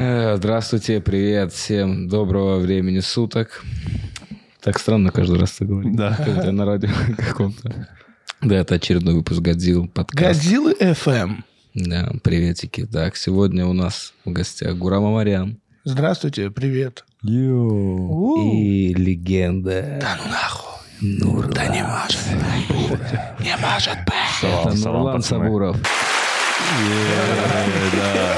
Э, Здравствуйте, привет, всем доброго времени суток. Так странно каждый раз это говорить. Да. Будто на радио каком-то. Да, это очередной выпуск Годзилл подкаст. Годзиллы FM. Да, приветики. Так, сегодня у нас в гостях Гурам Амарян Здравствуйте, привет. Йоу. И легенда. Да ну нахуй. Нур, да не может. Не может быть. Салам, Нурлан пацаны. Сабуров. Да.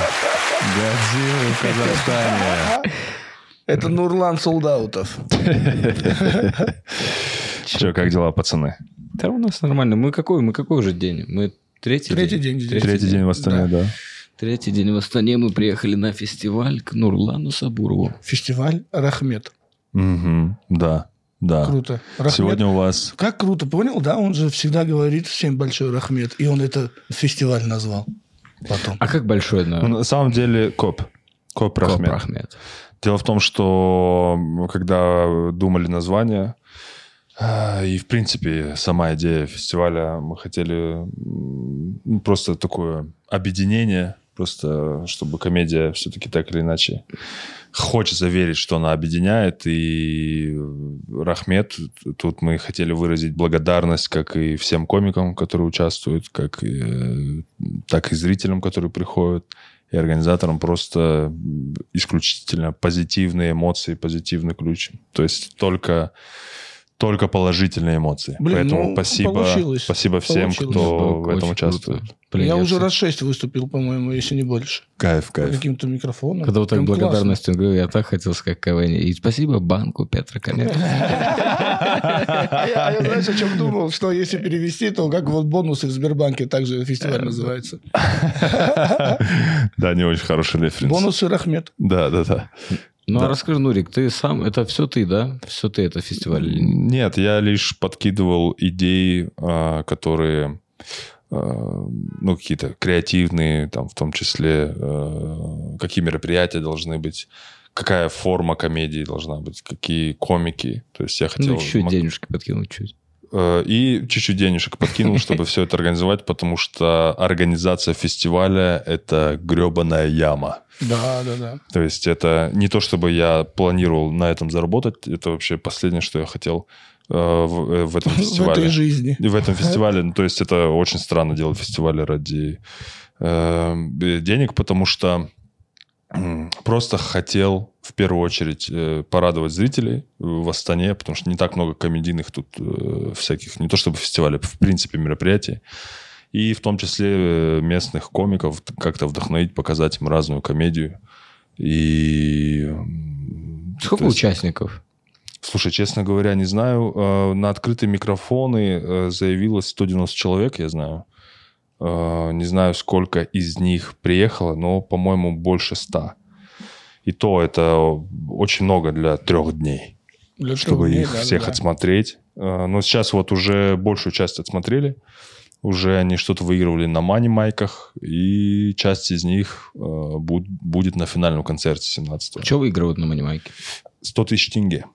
Годзилла в Казахстане. Это Нурлан Солдаутов. Че, как дела, пацаны? Да у нас нормально. Мы какой, мы какой уже день? Мы третий, Третий день здесь. Третий день в Астане, да. Третий день в Астане. Мы приехали на фестиваль к Нурлану Сабурову. Фестиваль Рахмет. Мгм, Да, да. Круто. Рахмет. Сегодня у вас... Как круто, понял? Да, он же всегда говорит всем большой Рахмет. И он это фестиваль назвал потом. А как большой Ну, на самом деле, КОП. КОП Коп Рахмет. Дело в том, что когда думали название, а, и, в принципе, сама идея фестиваля, мы хотели ну, просто такое объединение, просто чтобы комедия все-таки так или иначе хочется верить, что она объединяет, и Рахмет, тут мы хотели выразить благодарность как и всем комикам, которые участвуют, как и, э, так и зрителям, которые приходят, и организаторам просто исключительно позитивные эмоции, позитивный ключ. То есть только, только положительные эмоции. Блин, Поэтому ну, спасибо, получилось. спасибо всем, Получилось. кто Было в этом участвует. Блин, я уже всё- раз шесть выступил, по-моему, если не больше. Кайф, кайф. Каким-то микрофоном. Когда вот так Прям благодарностью говорю, я так хотел сказать КВН. И спасибо банку Петра Конец. А я, а я, знаешь, о чем думал? Что если перевести, то как вот бонусы в Сбербанке, также фестиваль называется. Да, не очень хороший референс. Бонусы Рахмет. Да, да, да. Ну, Да. а расскажи, Нурик, ты сам, это все ты, да? Все ты это фестиваль? Нет, я лишь подкидывал идеи, а, которые а, ну, какие-то креативные, там, в том числе, а, какие мероприятия должны быть, какая форма комедии должна быть, какие комики. То есть я хотел... Ну, чуть мак- денежки подкинуть чуть. Э, И чуть-чуть денежек подкинул, чтобы все это организовать, потому что организация фестиваля – это гребаная яма. Да, да, да. То есть это не то, чтобы я планировал на этом заработать, это вообще последнее, что я хотел э, в, э, в этом В этой фестивале. жизни. В этом фестивале, ну, то есть это очень странно делать фестивали ради э, денег, потому что просто хотел в первую очередь э, порадовать зрителей в Астане, потому что не так много комедийных тут э, всяких, не то чтобы фестивалей, в принципе мероприятий. И в том числе э, местных комиков как-то вдохновить, показать им разную комедию. И... Сколько есть- участников? Слушай, честно говоря, не знаю. Э, На открытые микрофоны э, заявилось 190 человек, я знаю. Э, Не знаю, сколько из них приехало, но, по-моему, больше 100. И то это очень много для трех дней, Для чтобы трех дней, их да, всех да. отсмотреть. Э, Но сейчас вот уже большую часть отсмотрели. Уже они что-то выигрывали на мани-майках, и часть из них э, буд- будет на финальном концерте 17 Что выигрывают на манимайке? 100 тысяч тенге.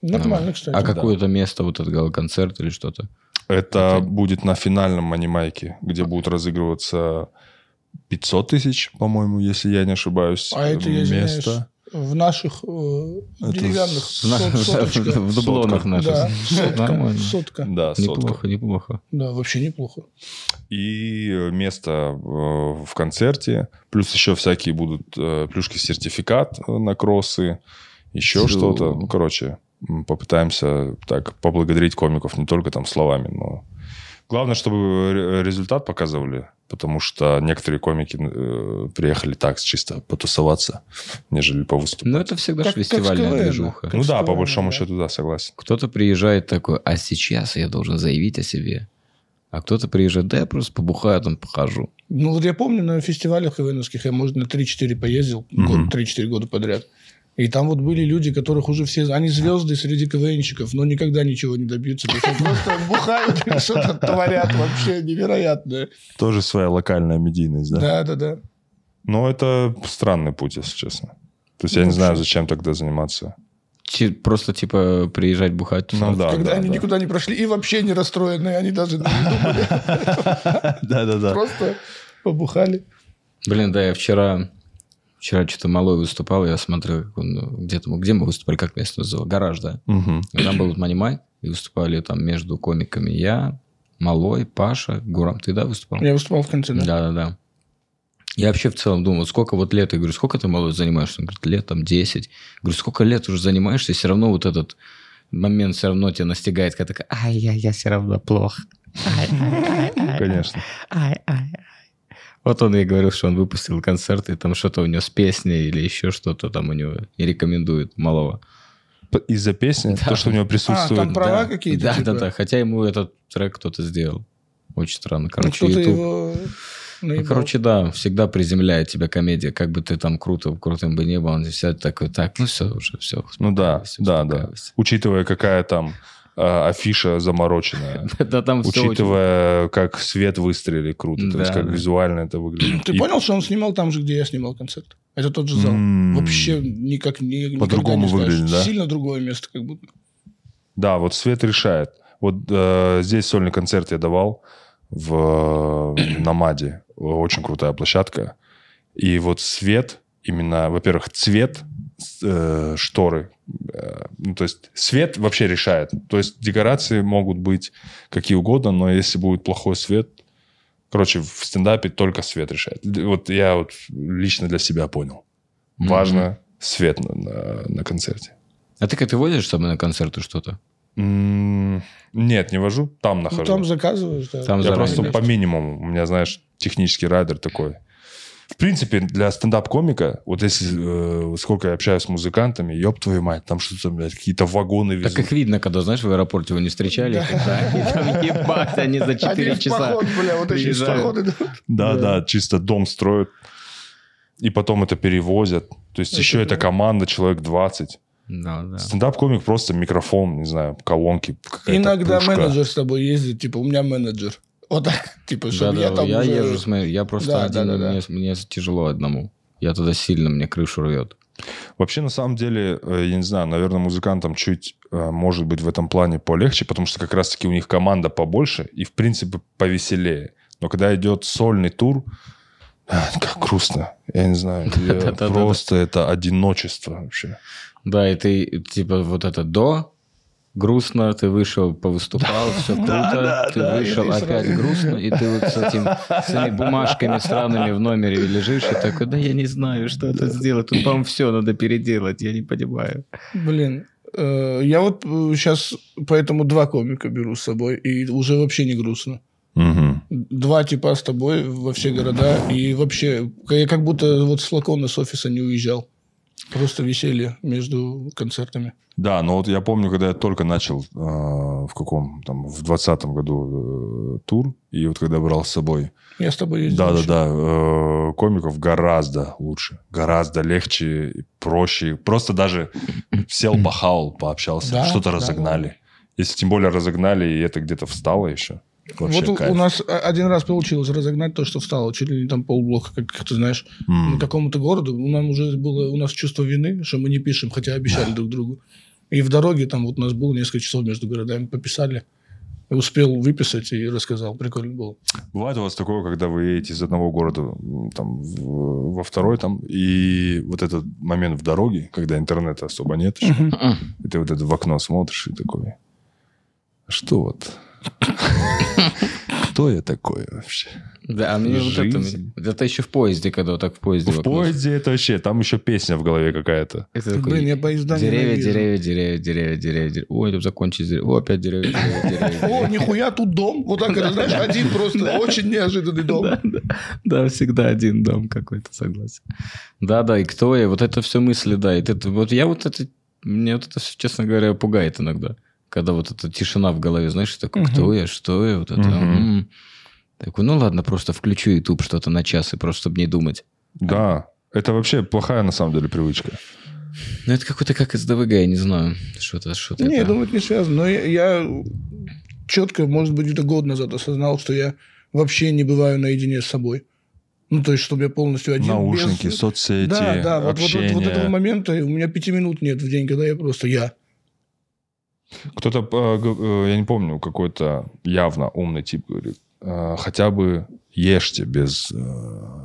Нормально, кстати. А какое-то место, вот этот гала-концерт или что-то? Это будет на финальном анимайке, где будут разыгрываться 500 тысяч, по-моему, если я не ошибаюсь. А это, я извиняюсь, место. В наших э, деревянных с- сот-. В дублонах наших. Да, сотка. Нормально. Сотка. Да, сотка. Неплохо, неплохо. Да, вообще неплохо. И место э, в концерте. Плюс еще всякие будут э, плюшки-сертификат на кроссы. Еще что-то. Ну, короче, попытаемся так поблагодарить комиков не только там словами, но... Главное, чтобы ре- результат показывали, потому что некоторые комики э, приехали так чисто потусоваться, нежели повыступать. Ну, это всегда же Как- как с фестивальная КВН, движуха. как Ну да, по большому да. счету, да, согласен. Кто-то приезжает такой, а сейчас я должен заявить о себе. А кто-то приезжает, да я просто побухаю, там похожу. Ну, вот я помню, на фестивалях КВНовских я, может, на 3-4 поездил, Мгм. год, 3-4 года подряд. И там вот были люди, которых уже все... Они звезды среди КВНщиков, но никогда ничего не добьются. То есть они просто бухают и что-то творят вообще невероятное. Тоже своя локальная медийность, да? Да-да-да. Но это странный путь, если честно. То есть я Ну, не знаю, зачем тогда заниматься. Просто, типа, приезжать бухать. Ну да, Когда да, они да. никуда не прошли и вообще не расстроенные, они даже не думали. Да-да-да. Просто Побухали. Блин, да, я вчера... Вчера что-то малой выступал, я смотрел, как он, ну, где, там, где мы выступали, как место называл, гараж, да. Мгм. И там был Манимай, и выступали там между комиками я, Малой, Паша, Гурам. Ты, да, выступал? Я выступал в конце, да. Да, да, да. Я вообще в целом думал, сколько вот лет, я говорю, сколько ты, малой, занимаешься? Он говорит, лет там 10. говорю, сколько лет уже занимаешься, и все равно вот этот момент все равно тебя настигает, когда такая, ай, я, я все равно плохо. Ай, ай, ай, Конечно. ай, ай. Вот он и говорил, что он выпустил концерт, и там что-то у него с песней или еще что-то там у него, и рекомендует малого. Из-за песни, Да. то, что у него А, присутствует. там права Да. какие-то? Да, типа? да, да. Хотя ему этот трек кто-то сделал. Очень странно. Ну, Короче, кто-то YouTube. его Ну, короче, да, всегда приземляет тебя комедия. Как бы ты там круто, крутым бы не был, он вся такой, так, ну все, уже все. Ну да, да, да. Учитывая, какая там а, афиша замороченная. Да, там Учитывая, как свет выстрелили круто, то есть как визуально это выглядит. Ты понял, что он снимал там же, где я снимал концерт? Это тот же зал. Вообще никак не По-другому выглядит, да? Сильно другое место, как будто. Да, вот свет решает. Вот э, здесь сольный концерт я давал в э, Намаде. Очень крутая площадка. И вот свет, именно, во-первых, цвет э, шторы. э, ну, то есть свет вообще решает. То есть декорации могут быть какие угодно, но если будет плохой свет... Короче, в стендапе только свет решает. Вот я вот лично для себя понял. Важно свет на, на- на концерте. А ты как ты водишь с собой на концерты что-то? М, Нет, не вожу, там Ну, нахожу. там заказываешь, да. Там Я просто по минимуму. У меня, знаешь, технический райдер такой. В принципе, для стендап-комика, вот если э, сколько я общаюсь с музыкантами, ёб твою мать, там что-то, блядь, какие-то вагоны везут. Так их видно, когда, знаешь, в аэропорте вы не встречали, когда они там ебать, они за 4 Они в часа. поход, бля, вот эти. Да, Да. да, чисто дом строят. И потом это перевозят. То есть Это еще да. эта команда, человек 20. Да, да. Стендап-комик просто микрофон, не знаю, колонки, Иногда пушка. менеджер с тобой ездит, типа, у меня менеджер. Вот так, типа, Да, чтобы да, я там я уже- езжу, смотри, я просто Да, один, да, да, мне, мне тяжело одному. Я тогда сильно, мне крышу рвет. Вообще, на самом деле, э, я не знаю, наверное, музыкантам чуть, э, может быть, в этом плане полегче, потому что как раз-таки у них команда побольше и, в принципе, повеселее. Но когда идет сольный тур, а, как грустно. Я не знаю. Просто это одиночество вообще. Да, и ты, типа, вот это до, грустно, ты вышел, повыступал, все круто, ты вышел, опять грустно, и ты вот с, этим, с этими бумажками странными в номере лежишь, и такой, да я не знаю, что это сделать, тут, по-моему, все надо переделать, я не понимаю. Блин, э, я вот сейчас поэтому два комика беру с собой, и уже вообще не грустно. Два типа с тобой во все города, и вообще, я как будто вот с флакона с офиса не уезжал. Просто веселье между концертами. Да, но вот я помню, когда я только начал э, в каком там в двадцатом году э, тур, и вот когда брал с собой Я с тобой ездил. Да, да, да. э, Комиков гораздо лучше, гораздо легче, проще. Просто даже сел, похавал, пообщался, Да, что-то да, разогнали. Если тем более разогнали, и это где-то встало еще. Вообще вот у- кайф. у нас один раз получилось разогнать то, что встало, чуть ли не там полблока, как, ты знаешь, на какому-то городу. У нас уже было у нас чувство вины, что мы не пишем, хотя обещали друг другу. И в дороге там вот у нас было несколько часов между городами, пописали. Успел выписать и рассказал. Прикольно было. Бывает у вас такое, когда вы едете из одного города там, в- во второй, там, и вот этот момент в дороге, когда интернета особо нет еще, и ты вот это в окно смотришь и такой, «А что вот? Кто я такой вообще? Да, а мне вот это, Жизнь. это еще в поезде, когда вот так в поезде. В окно поезде это вообще, там еще песня в голове какая-то. Это такой, Блин, я поезда деревья, ненавижу. деревья, деревья, деревья, деревья, деревья. Ой, тут закончились деревья. О, опять деревья, деревья, деревья. О, нихуя, тут дом. Вот так, это, знаешь, один просто очень неожиданный дом. Да, да. Да, всегда один дом какой-то, согласен. Да, да, и кто я? Вот это все мысли, да. Вот я вот это, мне вот это, честно говоря, пугает иногда. Когда вот эта тишина в голове, знаешь, такой, Мгм. кто я, что я, вот это. Мгм. м. Такой, ну ладно, просто включу YouTube что-то на час, и просто чтобы не думать. Да, это вообще плохая на самом деле привычка. Ну, это какой-то как СДВГ, я не знаю. Что-то, что-то. Не, я это- думаю, это не связано. Но я, я четко, может быть, где-то год назад осознал, что я вообще не бываю наедине с собой. Ну, то есть, чтобы я полностью один. Наушники, без- соцсети, Да, да, вот, вот, вот, общение. вот этого момента у меня пяти минут нет в день, когда я просто я. Кто-то, э, э, я не помню, какой-то явно умный тип говорит, э, хотя бы ешьте без, э,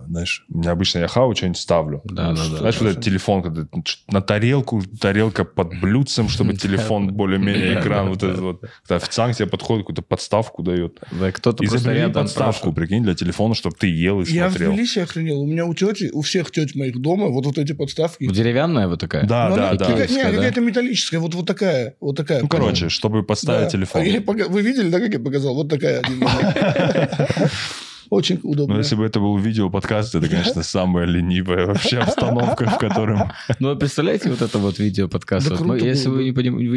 знаешь, у меня обычно я хаваю, что-нибудь ставлю. Да, да, да. Знаешь, вот этот телефон, когда на тарелку, тарелка под блюдцем, чтобы телефон более-менее экран, вот этот вот. Когда официант тебе подходит, какую-то подставку дает. Да, кто-то просто рядом подставку, прикинь, для телефона, чтобы ты ел и Я в смотрел. Тбилиси охренел. У меня у тети, у всех тет моих дома вот, вот эти подставки. Ну, Деревянная вот такая? Да, Но да, да. какая- Не, Киевская, да? какая-то металлическая, вот, вот такая, вот такая. Ну, короче, чтобы подставить Да. телефон. А Вы видели, да, как я показал? Вот такая. Очень удобно. Но если бы это был видео-подкаст, это, конечно, самая ленивая вообще обстановка, в котором... Ну, а представляете, вот это вот видео подкаст. Да Вот мы- круто если вы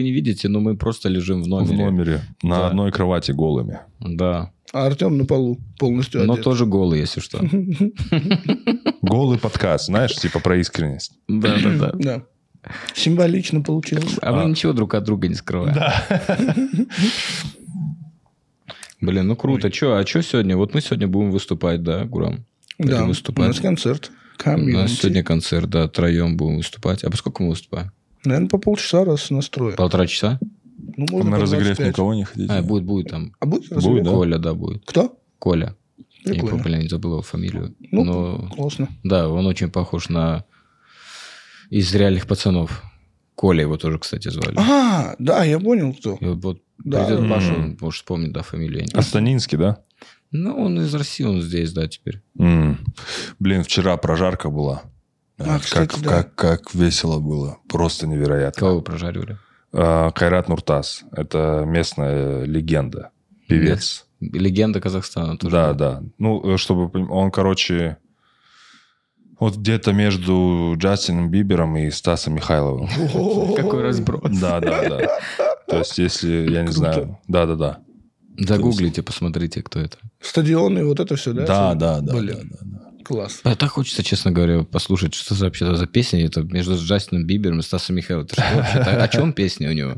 не, видите, но мы просто лежим в В номере. номере, на Да. одной кровати голыми. Да. А Артем на полу полностью Но одет. тоже голый, если что. Голый подкаст, знаешь, типа про искренность. Да, да, да. Да. Символично получилось. А мы ничего друг от друга не скрываем. Блин, ну круто. Че, а что сегодня? Вот мы сегодня будем выступать, да, Гурам? Да, Пойдем у выступать. нас концерт. У нас сегодня концерт, да, троем будем выступать. А поскольку мы выступаем? Наверное, по полчаса раз настроя. Полтора часа? Ну, можно На по разогрев 25. никого не хотите? А, будет, будет там. А будет Будет, разогрев? да? Коля, да, будет. Кто? Коля. Я, Прикольно. блин, не забыл его фамилию. Ну, Но, Классно. да, он очень похож на... Из реальных пацанов. Коля его тоже, кстати, звали. А, да, я понял, кто. И вот Да. придет Паша, он, может, вспомнит, да, фамилию. Астанинский, да? Ну, он из России, он здесь, да, теперь. М. Блин, вчера прожарка была. А, Э, кстати, как, да. как, как весело было. Просто невероятно. Кого вы прожаривали? А, Кайрат Нуртас. Это местная легенда. Певец. Легенда Казахстана тоже. Да, да. Ну, э, чтобы... Он, короче... Вот где-то между Джастином Бибером и Стасом Михайловым. Какой разброс. Да, да, да. То есть, если, я не знаю... Да, да, да. Загуглите, посмотрите, кто это. Стадионы, вот это все, да? Да, да, да. Блин, да, да, да. класс. А так хочется, честно говоря, послушать, что за вообще за песня. Это между Джастином Бибером и Стасом Михайловым. О чем песня у него?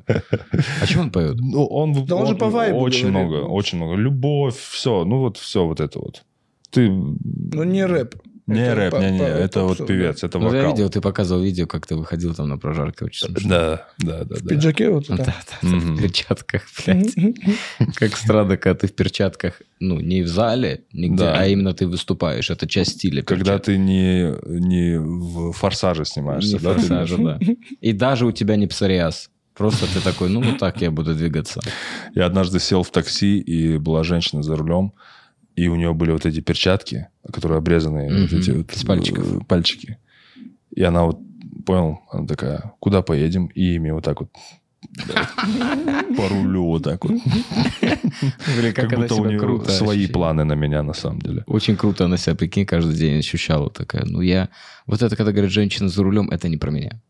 О чем он поет? Ну, он, Да он же по вайбу Очень говорит. много, очень много. Любовь, все. Ну, вот все вот это вот. Ты... Ну, не рэп. Не Это рэп, по- не, не, по- это вот певец, это Ну, я вокал. видел, ты показывал видео, как ты выходил там на прожарке. Очень смешно. Да, да, да, В да. пиджаке вот Да, да, в перчатках, блядь. Как странно, когда ты в перчатках, ну, не в зале, нигде, а именно ты выступаешь. Это часть стиля. Когда ты не, не в форсаже снимаешься, Не да? имеешь? да. И даже у тебя не псориаз. Просто ты такой, ну, вот так я буду двигаться. Я однажды сел в такси, и была женщина за рулем, и у нее были вот эти перчатки, которые обрезанные, вот Мгм, эти вот с пальчиков. э, пальчики. И она вот, понял, она такая, куда поедем? И ими вот так вот по рулю вот так вот. Блин, Как будто у нее свои планы на меня на самом деле. Очень круто она себя, прикинь, каждый день ощущала такая. Ну, я... Вот это, когда говорят, женщина за рулем, это не про меня.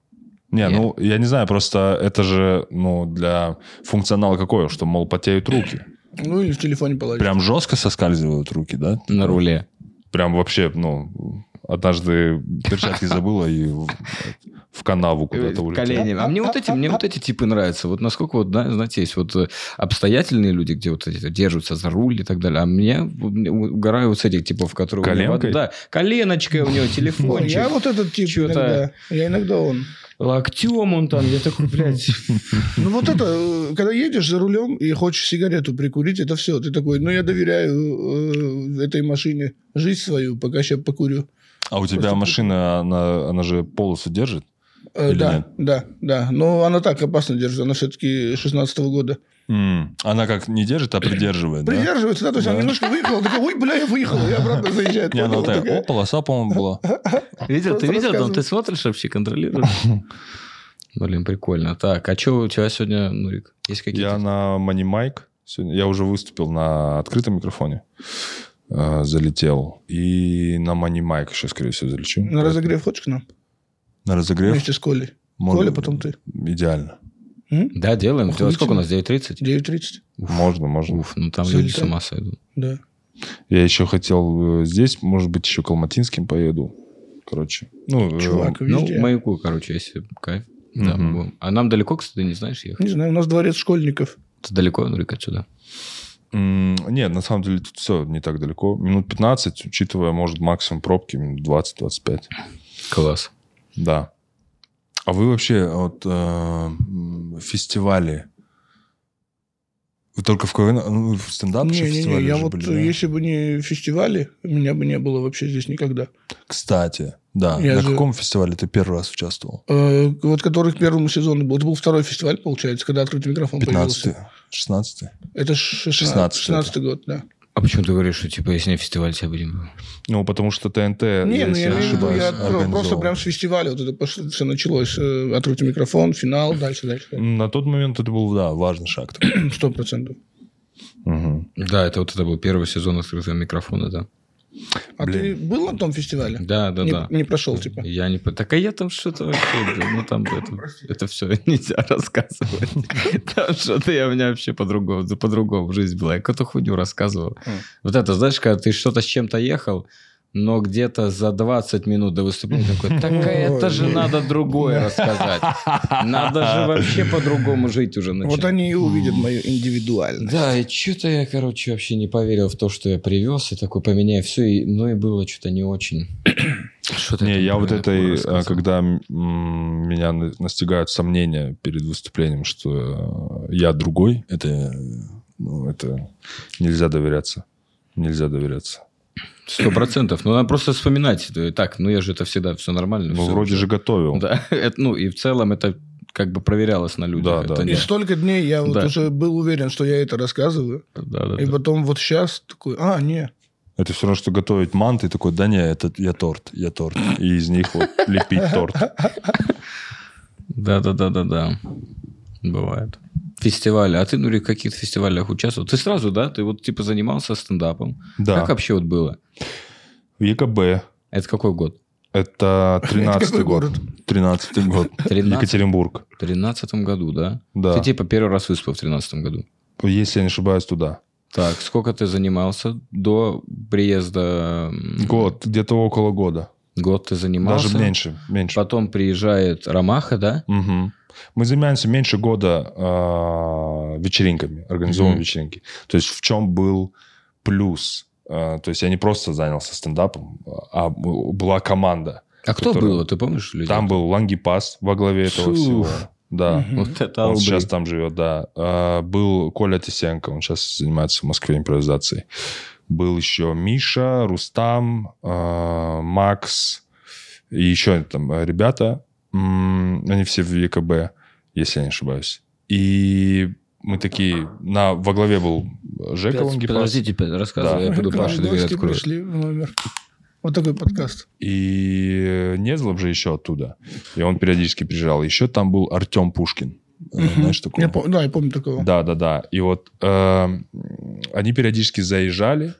Не, Я- ну, я не знаю, просто это же, ну, для функционала какое, что, мол, потеют руки. Ну, или в телефоне положить. Прям жестко соскальзывают руки, да? На руле. Прям вообще, ну, однажды перчатки забыла и в, канаву куда-то улетела. колени. А мне вот эти, мне вот эти типы нравятся. Вот насколько вот, да, знаете, есть вот э, обстоятельные люди, где вот эти держатся за руль и так далее. А мне, угораю вот с этих типов, которые... Коленкой? Да, коленочка у него, телефончик. я вот этот тип иногда. Я иногда он. Локтем он там. Я такой, блядь... Ну, вот это, э, когда едешь за рулем и хочешь сигарету прикурить, это все. Ты такой, ну, я доверяю э, этой машине жизнь свою, пока сейчас покурю. А у тебя Просто- машина, она, она же полосу держит? Э, да, нет? да, да. Но она так опасно держит. Она все-таки 16 года. Она как не держит, а придерживает, да? Придерживается, да? То есть она немножко выехала, такой, ой, бля, я выехал, и обратно заезжает. Не, она такая, Такая, о, полоса, по-моему, была. Видел, ты видел, там ты смотришь вообще, контролируешь? Блин, прикольно. Так, а что у тебя сегодня, Нурик? Есть какие-то? Я на Money Mic сегодня. Я уже выступил на открытом микрофоне. э, залетел. И на Money Mic еще, скорее всего, залечу. На разогрев хочешь к нам? На разогрев? Вместе с Колей. Коля, потом ты. Идеально. М? Да, делаем. Охуительно. Сколько у нас? 9.30? 9.30. Можно, можно. Уф, ну там Залетай. люди с ума сойдут. Да. Я еще хотел э, здесь, может быть, еще к Алматинским поеду. Короче. Ну, э, Чувак, Ну, везде. маяку, короче, если кайф. Да, мы будем. А нам далеко, кстати, не знаешь, ехать? Не знаю, у нас дворец школьников. Это далеко, Нурик, отсюда? Нет, на самом деле тут все не так далеко. Минут 15, учитывая, может, максимум пробки, минут 20-25. Класс. Да. А вы вообще вот э, фестивали Вы только в КВН, ну, в стендап Не, не, не, я вот, были, да? если бы не фестивали, меня бы не было вообще здесь никогда. Кстати, да. Я На же- каком фестивале ты первый раз участвовал? Э, вот который к первому сезону был. Это был второй фестиваль, получается, когда открытый микрофон 15 появился. 16 Это 16 16-й 16 год, да. А почему ты говоришь, что типа если не фестиваль, тебя будем... Ну, потому что ТНТ, Не, если ну я виду, ошибаюсь, я про- просто прям с фестиваля вот это пошло, все началось. э, Открытый микрофон, финал, дальше, дальше. На тот момент это был, да, важный шаг. Сто процентов. Мгм. Да, это вот это был первый сезон открытого микрофона, да. А Блин. ты был на том фестивале? Да, да, не, да. не прошел, типа. Я не... Так а я там что-то вообще... Ну, там это, это все нельзя рассказывать. Там что-то я у меня вообще по-другому, по-другому жизнь была. Я какую-то хуйню рассказывал. Вот это, знаешь, когда ты что-то с чем-то ехал, но где-то за 20 минут до выступления такой, так это же надо другое рассказать. Надо же вообще по-другому жить уже начать. Вот они и увидят мою индивидуальность. Да, и что-то я, короче, вообще не поверил в то, что я привез, и такой поменяю все, и, ну и было что-то не очень. Что-то Не, я вот это этой, а, когда меня на- настигают сомнения перед выступлением, что э, я другой, это, ну, это нельзя доверяться. Нельзя доверяться. Сто процентов. Ну, надо просто вспоминать. Так, ну я же это всегда все нормально. Ну, всё вроде уже. же готовил. Да, это, ну и в целом это как бы проверялось на людях. Да, Это да, не- И столько дней я вот Да. уже был уверен, что я это рассказываю. Да, да, И да. потом вот сейчас такой, а, не. Это все равно, что готовить манты, такой, да не, это я торт, я торт. И из них вот лепить торт. Да, да, да, да, да. Бывает. Фестивали. А ты, Нури, в каких фестивалях участвовал? Ты сразу, да? Ты вот типа занимался стендапом. Да. Как вообще вот было? В ЕКБ. Это какой год? Это 13 какой год. город? 13 год. 13? Екатеринбург. В тринадцатом году, да? Да. Ты типа первый раз выступил в тринадцатом году. Если я не ошибаюсь, туда. Так, сколько ты занимался до приезда? Год, где-то около года. Год ты занимался. Даже меньше. меньше. Потом приезжает Ромаха, да? Мгм. Мы занимаемся меньше года а, вечеринками, организовываем Мгм. вечеринки. То есть в чем был плюс? А, то есть я не просто занялся стендапом, а б- была команда. А кто Который- был? Ты помнишь людей? Там был Лангипас во главе этого Фу. всего. Да. Вот это Он сейчас там живет, да. А, был Коля Тисенко, он сейчас занимается в Москве импровизацией. Был еще Миша, Рустам, а, Макс и еще там э, ребята. Они все в ЕКБ, если я не ошибаюсь. И мы такие... На, во главе был Жека Пять- Лангипас. Подождите, рассказывай, Да. я пойду Паше дверь открою. пришли в номер. Вот такой подкаст. И Незлов же еще оттуда. И он периодически приезжал. Еще там был Артем Пушкин. Э. Знаешь такого? Я пом- да, я помню такого. Да, да, да. И вот э, они периодически заезжали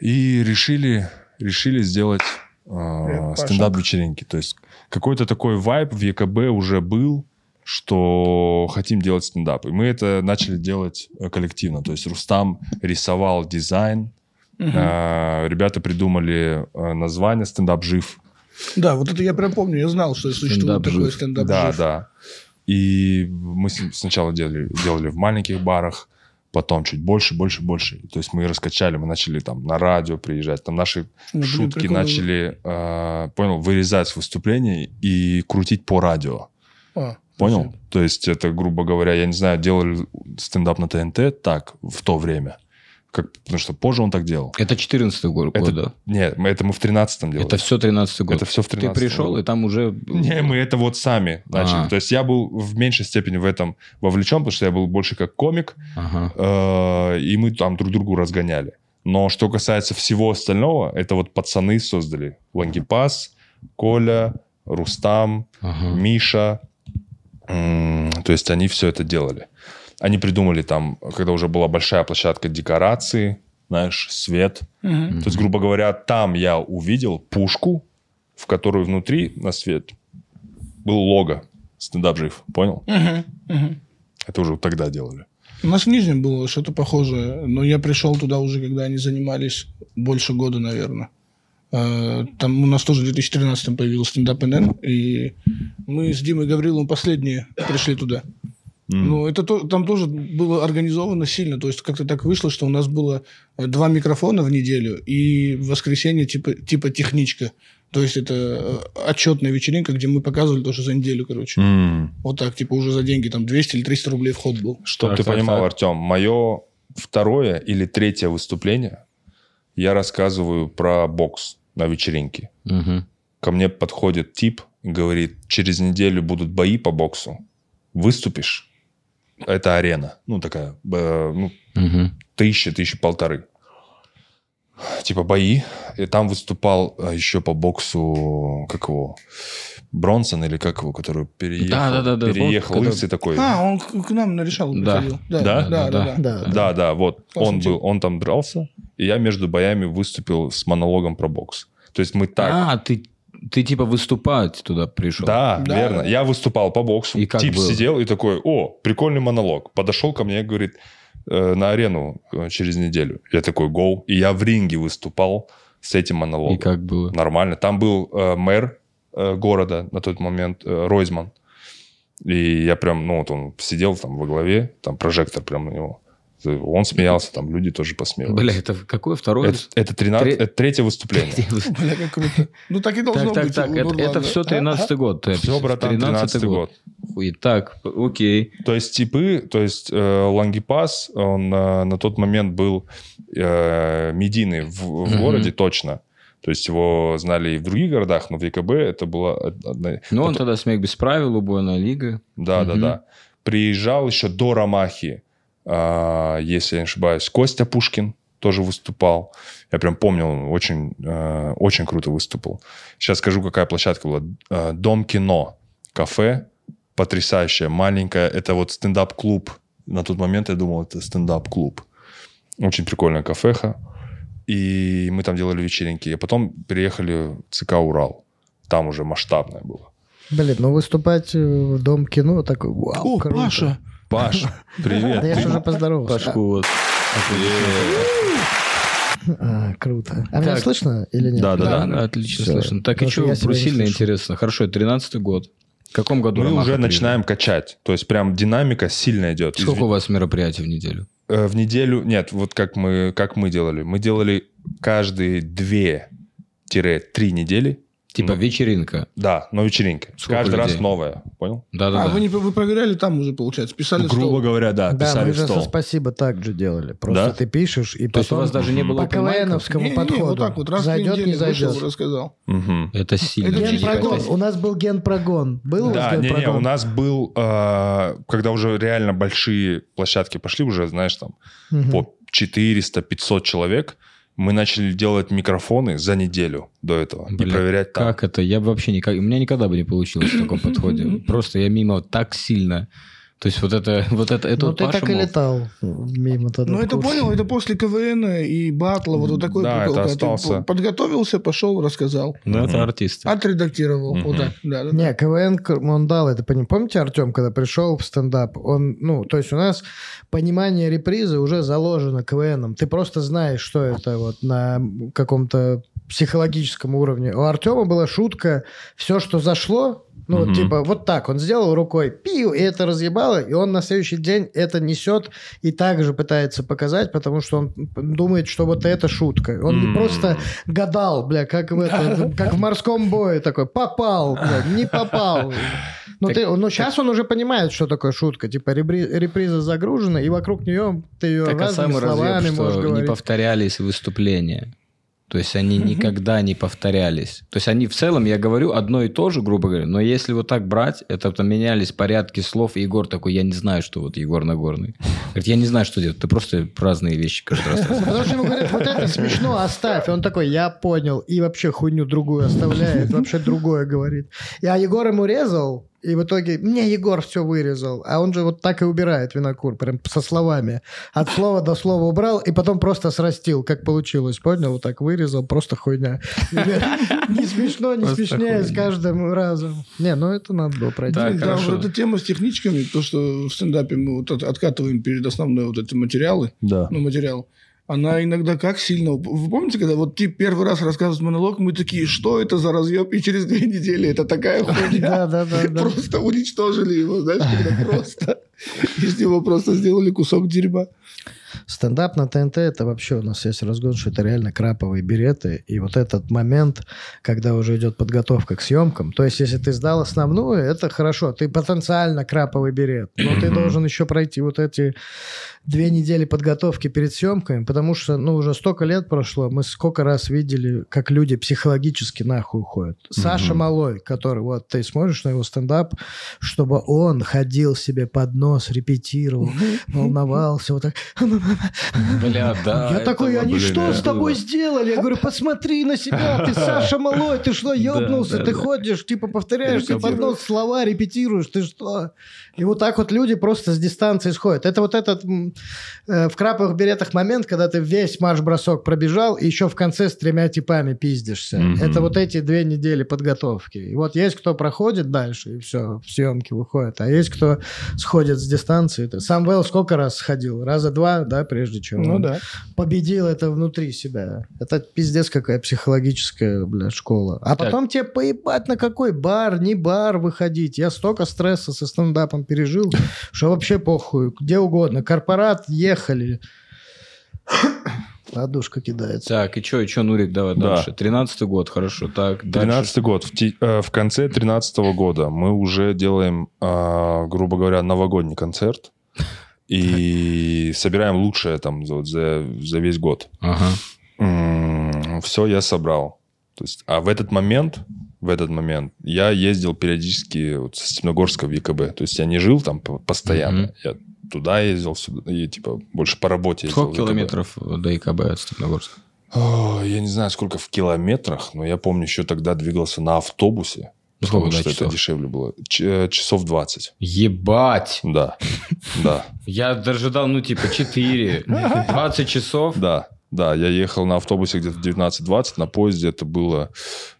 и решили, решили сделать э, стендап-вечеринки. То есть какой-то такой вайб в ЕКБ уже был, что хотим делать стендап. И мы это начали делать э, коллективно. То есть Рустам рисовал дизайн, Мгм. э, ребята придумали э, название «Стендап жив». Да, вот это я прям помню. Я знал, что существует Стендап такой стендап Да, жив. да. И мы сначала делали, делали в маленьких барах, потом чуть больше, больше, больше. То есть мы раскачали, мы начали там на радио приезжать, там наши Ну, шутки прикольно. начали, э, понял, вырезать с выступлений и крутить по радио. А, Понял? спасибо. То есть это, грубо говоря, я не знаю, делали стендап на ТНТ так в то время. Как, потому что позже он так делал. Это 14 год, Это- да? Нет, мы, это мы в 13-м делали. Это все 13 год. Это все в Ты 13 пришел, и там уже... Не, мы это вот сами начали. А. То есть я был в меньшей степени в этом вовлечен, потому что я был больше как комик, Ага. э, и мы там друг другу разгоняли. Но что касается всего остального, это вот пацаны создали. Лангипас, Коля, Рустам, Ага. Миша. М, То есть они все это делали. Они придумали там, когда уже была большая площадка декорации, знаешь, свет. Мгм. То есть, грубо говоря, там я увидел пушку, в которой внутри на свет был лого «Стендап жив». Понял? Мгм. Мгм. Это уже тогда делали. У нас в Нижнем было что-то похожее, но я пришел туда уже, когда они занимались больше года, наверное. Э, Там у нас тоже в 2013 появился стендап НН, и мы с Димой Гавриловым последние пришли туда. Ну, это то- там тоже было организовано сильно. То есть как-то так вышло, что у нас было э, два микрофона в неделю, и в воскресенье типа, типа техничка То есть это э, отчетная вечеринка, где мы показывали тоже за неделю, короче. М. Вот так, типа уже за деньги, там 200 или 300 рублей вход был. Чтоб Так, ты так, понимал, так. Артем, мое второе или третье выступление я рассказываю про бокс на вечеринке. Мгм. Ко мне подходит тип и говорит, через неделю будут бои по боксу. Выступишь? Это арена. Ну, такая, э, ну, Мгм. тысяча, тысяча полторы. Типа бои. И там выступал э, еще по боксу, как его, Бронсон или как его, который переехал, Да-да-да-да, переехал вот, когда- лысый такой. А, он к, нам на решал Да. приходил. Да? Да, да, Да, да. да. Да. Да, да, вот. Классный Он тип. был, он там дрался, и я между боями выступил с монологом про бокс. То есть мы так... А, ты, ты типа выступать туда пришел? Да, Да. верно. Я выступал по боксу. И как Тип было? сидел и такой, о, прикольный монолог. Подошел ко мне и говорит, «Э, на арену э, через неделю. Я такой, гоу. И я в ринге выступал с этим монологом. И как было? Нормально. Там был э, мэр э, города на тот момент, э, Ройзман. И я прям, ну вот он сидел там во главе, там прожектор прям на него. Он смеялся, там люди тоже посмеялись. Бля, это какое второе? это, это, 13, Тре- это третье выступление. Бля, как круто. Ну, так и должно Так, так, быть. так, у это, Нурлана. это все 13 год. ты Все, описываешь. братан, 13 год. Ой, так, окей. То есть типы, то есть э, Лангипас, он э, на тот момент был э, медийный в, в Мгм. городе точно. То есть его знали и в других городах, но в ЕКБ это была одна... Ну, он Потом- тогда смех без правил, убойная лига. Да, да, Мгм. да. Приезжал еще до Ромахи, а, если я не ошибаюсь, Костя Пушкин тоже выступал. Я прям помню, он очень, э, очень круто выступал. Сейчас скажу, какая площадка была. Э, Дом кино, кафе, потрясающее, маленькое. Это вот стендап-клуб. На тот момент я думал, это стендап-клуб. Очень прикольная кафеха. И мы там делали вечеринки. И потом переехали в ЦК «Урал». Там уже масштабное было. Блин, ну выступать в Дом кино такой, вау, О, круто. Паша. Паш, привет. Да я же уже поздоровался. Пашку вот. А, круто. А меня Так. слышно или нет? Да, да, Да, да. отлично Всё. слышно. Так и Потому что что, я себя не сильно интересно. Хорошо, 13 год. В каком году Мы Ромаха уже начинаем качать. То есть прям динамика сильно идет. Сколько у вас мероприятий в неделю? Э, В неделю... Нет, вот как мы, как мы делали. Мы делали каждые две-три недели. Типа Ну. вечеринка. Да, но вечеринки. Сколько Каждый раз людей? новое. Понял? Да-да-да. А, вы, не, вы проверяли там уже, получается? Писали в Грубо стол? говоря, да, Да, писали мы в же стол. со спасибо так же делали. Просто Да? ты пишешь, и То есть у потом вас даже не было по? КВНовскому подходу. вот так вот, раз в зайдет, не зайдет. вышел, рассказал. Мгм. Это сильно. Это Генпрогон. это- У нас был генпрогон. Был у Да, вас не, не, генпрогон? у нас был, э, когда уже реально большие площадки пошли, уже, знаешь, там Мгм. по 400-500 человек, мы начали делать микрофоны за неделю до этого и Бля, проверять там. Как это? Я бы вообще никак... У меня никогда бы не получилось в таком подходе. Просто я мимо так сильно... То есть вот это... Вот это, это Ну, вот ты Паша так и мог. летал мимо тогда. Ну, это понял, это после КВН и батла, вот, вот такой Да, прикол. это когда ты остался. Подготовился, пошел, рассказал. Ну, это Мгм. артисты. Отредактировал. Мгм. Вот так. Да, да, да. Не, КВН он дал это. Помните, Артем, когда пришел в стендап, он, ну, то есть у нас понимание репризы уже заложено КВНом. Ты просто знаешь, что это вот на каком-то психологическом уровне. У Артема была шутка, все, что зашло, ну, Мгм. типа, вот так, он сделал рукой, пиу, и это разъебало, и он на следующий день это несет и также пытается показать, потому что он думает, что вот это шутка. Он М. просто гадал, бля, как в, это, как в морском бое такой, попал, бля, не попал. Ну, ты, ну, сейчас он уже понимает, что такое шутка. Типа, репри- реприза загружена, и вокруг нее ты ее Так а разными самый словами разъеб, можешь что не говорить. повторялись выступления. То есть они никогда не повторялись. То есть они в целом, я говорю, одно и то же, грубо говоря, но если вот так брать, это там менялись порядки слов, и Егор такой, я не знаю, что вот Егор Нагорный. Говорит, я не знаю, что делать, ты просто разные вещи каждый раз рассказываешь». Потому что ему говорят, вот это смешно, оставь. И он такой, я понял. И вообще хуйню другую оставляет, вообще другое говорит. И, а Егор ему резал, и в итоге, мне Егор все вырезал. А он же вот так и убирает винокур, прям со словами. От слова до слова убрал, и потом просто срастил, как получилось. Понял? Вот так вырезал, просто хуйня. Не смешно, не смешнее с каждым разом. Не, ну это надо было пройти. Да, хорошо. вот эта тема с техничками, то, что в стендапе мы откатываем перед основной вот эти материалы, Да. ну, материал, она иногда как сильно... Вы помните, когда вот тип первый раз рассказывает монолог, мы такие, что это за разъеб, и через две недели это такая хуйня. Да, да, да. Просто уничтожили его, знаешь, когда просто из него просто сделали кусок дерьма. Стендап на ТНТ это вообще у нас есть разгон, что это реально краповые береты. И вот этот момент, когда уже идет подготовка к съемкам. То есть, если ты сдал основную, это хорошо. Ты потенциально краповый берет. Но ты должен еще пройти вот эти две недели подготовки перед съемками, потому что, ну, уже столько лет прошло, мы сколько раз видели, как люди психологически нахуй уходят. Саша Малой, который, вот, ты смотришь на его стендап, чтобы он ходил себе под нос, репетировал, волновался, вот так. Бля, да. Я такой, они что с тобой сделали? Я говорю, посмотри на себя, ты Саша Малой, ты что, ебнулся? Ты ходишь, типа повторяешь себе под нос слова, репетируешь, ты что? И вот так вот люди просто с дистанции сходят. Это вот этот э, в краповых беретах момент, когда ты весь марш-бросок пробежал, и еще в конце с тремя типами пиздишься. Мгм. Это вот эти две недели подготовки. И вот есть кто проходит дальше, и все, в съемки выходит. А есть кто сходит с дистанции. Сам Вэлл сколько раз сходил? Раза два, да, прежде чем Ну он да. победил это внутри себя. Это пиздец какая психологическая, бля, школа. А Так. потом тебе поебать на какой бар, не бар выходить. Я столько стресса со стендапом пережил, что вообще похуй. Где угодно. Корпорат, ехали. Подушка кидается. Так, и что, и что, Нурик, давай Да. дальше. Тринадцатый год, хорошо. Так. Тринадцатый год. В, те- э, в конце тринадцатого года мы уже делаем, а, грубо говоря, новогодний концерт. И собираем лучшее там за, вот за, за весь год. Ага. все я собрал. То есть, а в этот момент, в этот момент я ездил периодически вот со Степногорска в ЕКБ. То есть я не жил там по- постоянно. Мгм. Я туда ездил, сюда, и типа больше по работе ездил. Сколько километров до ИКБ от Степногорска? О, я не знаю, сколько в километрах, но я помню, еще тогда двигался на автобусе. Ну, сколько, потому да, что часов? это дешевле было. Ч- э, часов 20. Ебать! Да. Да. Я дожидал, ну, типа, 4, 20 часов. Да. Да, я ехал на автобусе где-то 19-20, на поезде это было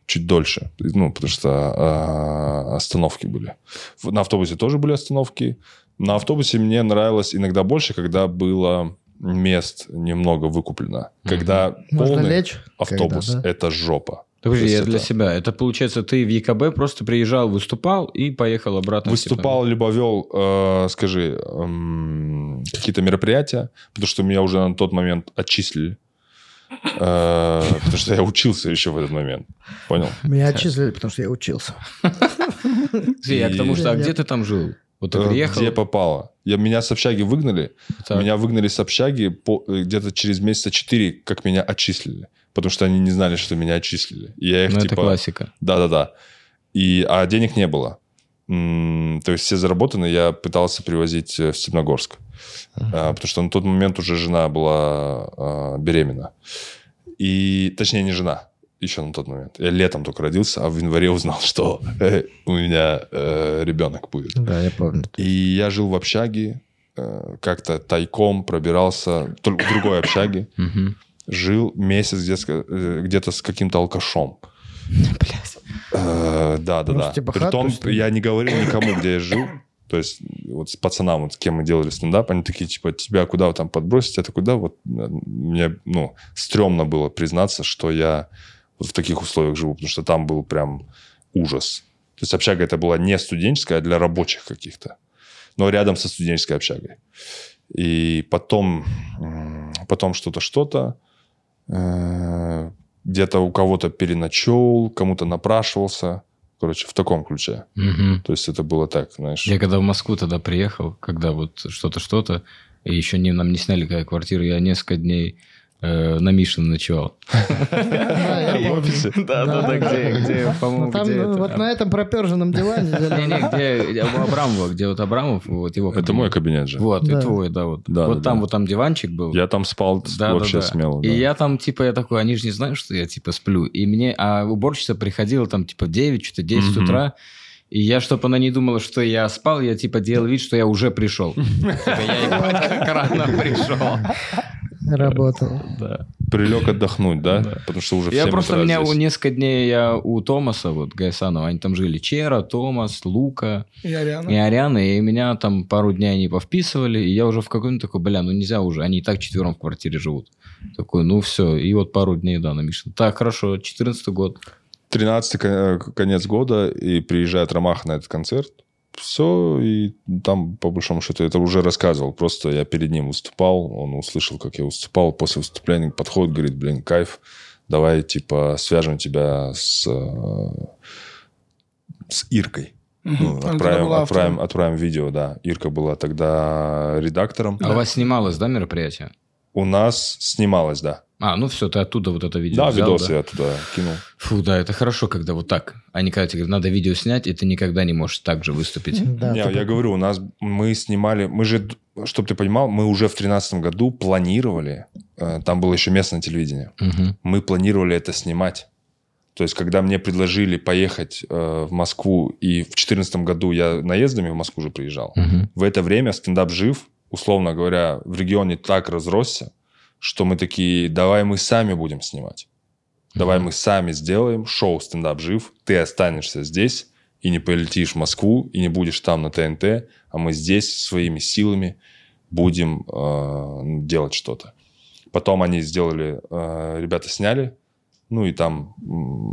чуть дольше. Ну, потому что а, остановки были. На автобусе тоже были остановки. На автобусе мне нравилось иногда больше, когда было мест немного выкуплено. Когда Можно полный лечь? автобус Когда, да? это жопа. Подожди, я для это- себя. Это, получается, ты в ЕКБ просто приезжал, выступал и поехал обратно. в Выступал, либо вел, э, скажи, эм, какие-то мероприятия, потому что меня уже на тот момент отчислили. Э, потому что я учился еще в этот момент. Понял? Меня отчислили, потому что я учился. Я к тому, что, а где ты там жил? Вот ты Э, приехал? Где попало? Я, меня с общаги выгнали. Так. Меня выгнали с общаги по- э, где-то через месяца четыре, как меня отчислили. Потому что они не знали, что меня отчислили. И я их Ну, это типа... классика. Да-да-да. И, а денег не было. То есть все заработанные я пытался привозить э, в Степногорск. А, Потому что на тот момент уже жена была а, беременна. И, точнее, не жена. Еще на тот момент. Я летом только родился, а в январе узнал, что э, у меня э, ребенок будет. Да, я помню. И я жил в общаге, э, как-то тайком пробирался, только в другой общаге. Жил месяц где-то, где-то с каким-то алкашом. Блядь. Э, Да, да, да. типа Притом я не говорил никому, где я жил. То есть вот с пацанам, вот, с кем мы делали стендап, они такие, типа, тебя куда там подбросить, это куда? Вот э, мне, ну, стрёмно было признаться, что я вот в таких условиях живу, потому что там был прям ужас. То есть общага это была не студенческая, а для рабочих каких-то. Но рядом со студенческой общагой. И потом, потом что-то, что-то. э, Где-то у кого-то переночевал, кому-то напрашивался. Короче, в таком ключе. Мгм. То есть это было так, знаешь. Я когда в Москву тогда приехал, когда вот что-то, что-то, и еще не, нам не сняли квартиру, я несколько дней на Мишин ночевал. Да. Да, да, где, где, по-моему, Ну, где ну, вот на этом проперженном диване. зелёном. Не-не, где у Абрамова, где вот Абрамов, вот его Это мой кабинет же. Вот, и твой, да, вот. Да, вот там, вот там диванчик был. Я там спал вообще смело. И я там, типа, я такой, они же не знают, что я, типа, сплю. И мне, а уборщица приходила там, типа, в 9, что-то 10 Мгм. утра. И я, чтобы она не думала, что я спал, я, типа, делал вид, что я уже пришел. Типа, Я, ебать, как рано пришел. Работал. Да. Прилег отдохнуть, да? Да. Потому что уже Я 7 просто, утра у меня здесь. у несколько дней я у Томаса, вот, Гайсанова, они там жили. Чера, Томас, Лука И Ариана. и Ариана. И меня там пару дней они повписывали. И я уже в какой-нибудь такой, бля, ну нельзя уже. Они и так четвером в квартире живут. Такой, ну все. И вот пару дней, да, на Мишин. Так, хорошо, 14 год. 13 кон- конец года, и приезжает Ромаха на этот концерт. Все, и там, по большому счету, я это уже рассказывал. Просто я перед ним выступал, он услышал, как я выступал. После выступления подходит, говорит, блин, кайф, давай, типа, свяжем тебя с, с Иркой. Ну, отправим, отправим, отправим видео, да. Ирка была тогда редактором. А у вас снималось, да, мероприятие? У нас снималось, да. А, ну все, ты оттуда вот это видео Да, взял, видос да? я туда кинул. Фу, да, это хорошо, когда вот так. А не когда тебе говорят, надо видео снять, и ты никогда не можешь так же выступить. Да, Не, я говорю, у нас мы снимали, мы же, чтобы ты понимал, мы уже в тринадцатом году планировали, э, там было еще местное телевидение, Мгм. мы планировали это снимать. То есть, когда мне предложили поехать э, в Москву, и в четырнадцатом году я наездами в Москву уже приезжал, Мгм. в это время стендап жив, условно говоря, в регионе так разросся, что мы такие, давай мы сами будем снимать. Давай мы сами сделаем шоу «Стендап жив», ты останешься здесь и не полетишь в Москву, и не будешь там на ТНТ, а мы здесь своими силами будем э, делать что-то. Потом они сделали, э, ребята сняли, ну и там,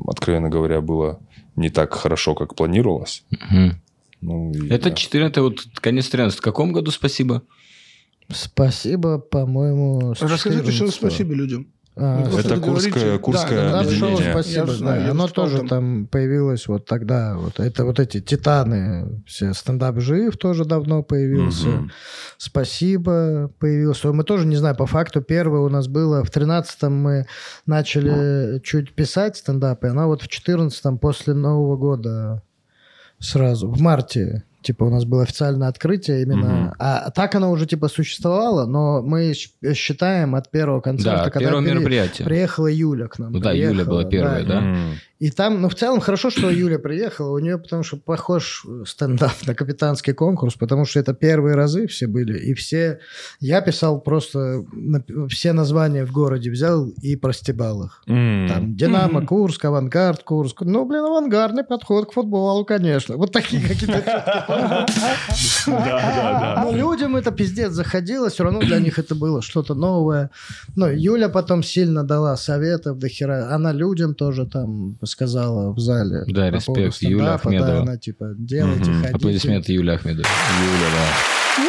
откровенно говоря, было не так хорошо, как планировалось. Мгм. Ну, и Это да. 14 вот конец 13 В каком году спасибо? Спасибо, по-моему, Расскажите, что 14-го. спасибо людям. А, Ну, Это. Курское, Курское Да, объединение. Шоу «Спасибо», Я знаю, да. я Оно тоже там. там появилось вот тогда. Вот это вот эти титаны, все стендап жив тоже давно появился. Мгм. Спасибо появился. Мы тоже не знаю, по факту первое у нас было в 13-м мы начали чуть писать стендап, и она вот в 14-м после Нового года сразу, в марте, типа у нас было официальное открытие именно. Мгм. А так оно уже типа существовало, но мы считаем от первого концерта, Да, когда первое при- мероприятие. приехала Юля к нам. Ну да, Юля была первая, да? М. И там, ну, в целом, хорошо, что Юля приехала. У нее, потому что похож стендап на капитанский конкурс, потому что это первые разы все были. И все... Я писал просто... Все названия в городе взял и простебал их. М. Там Динамо, Мгм. Курск, Авангард, Курск. Ну, блин, авангардный подход к футболу, конечно. Вот такие какие-то... Да, да, Но людям это пиздец заходило, все равно для них это было что-то новое. Ну, Юля потом сильно дала советов до хера. Она людям тоже там сказала в зале. Да, по респект, Юля Ахмедова. Да, она типа, делайте, Мгм. ходите. Аплодисменты Юле Ахмедовой. Юля, да.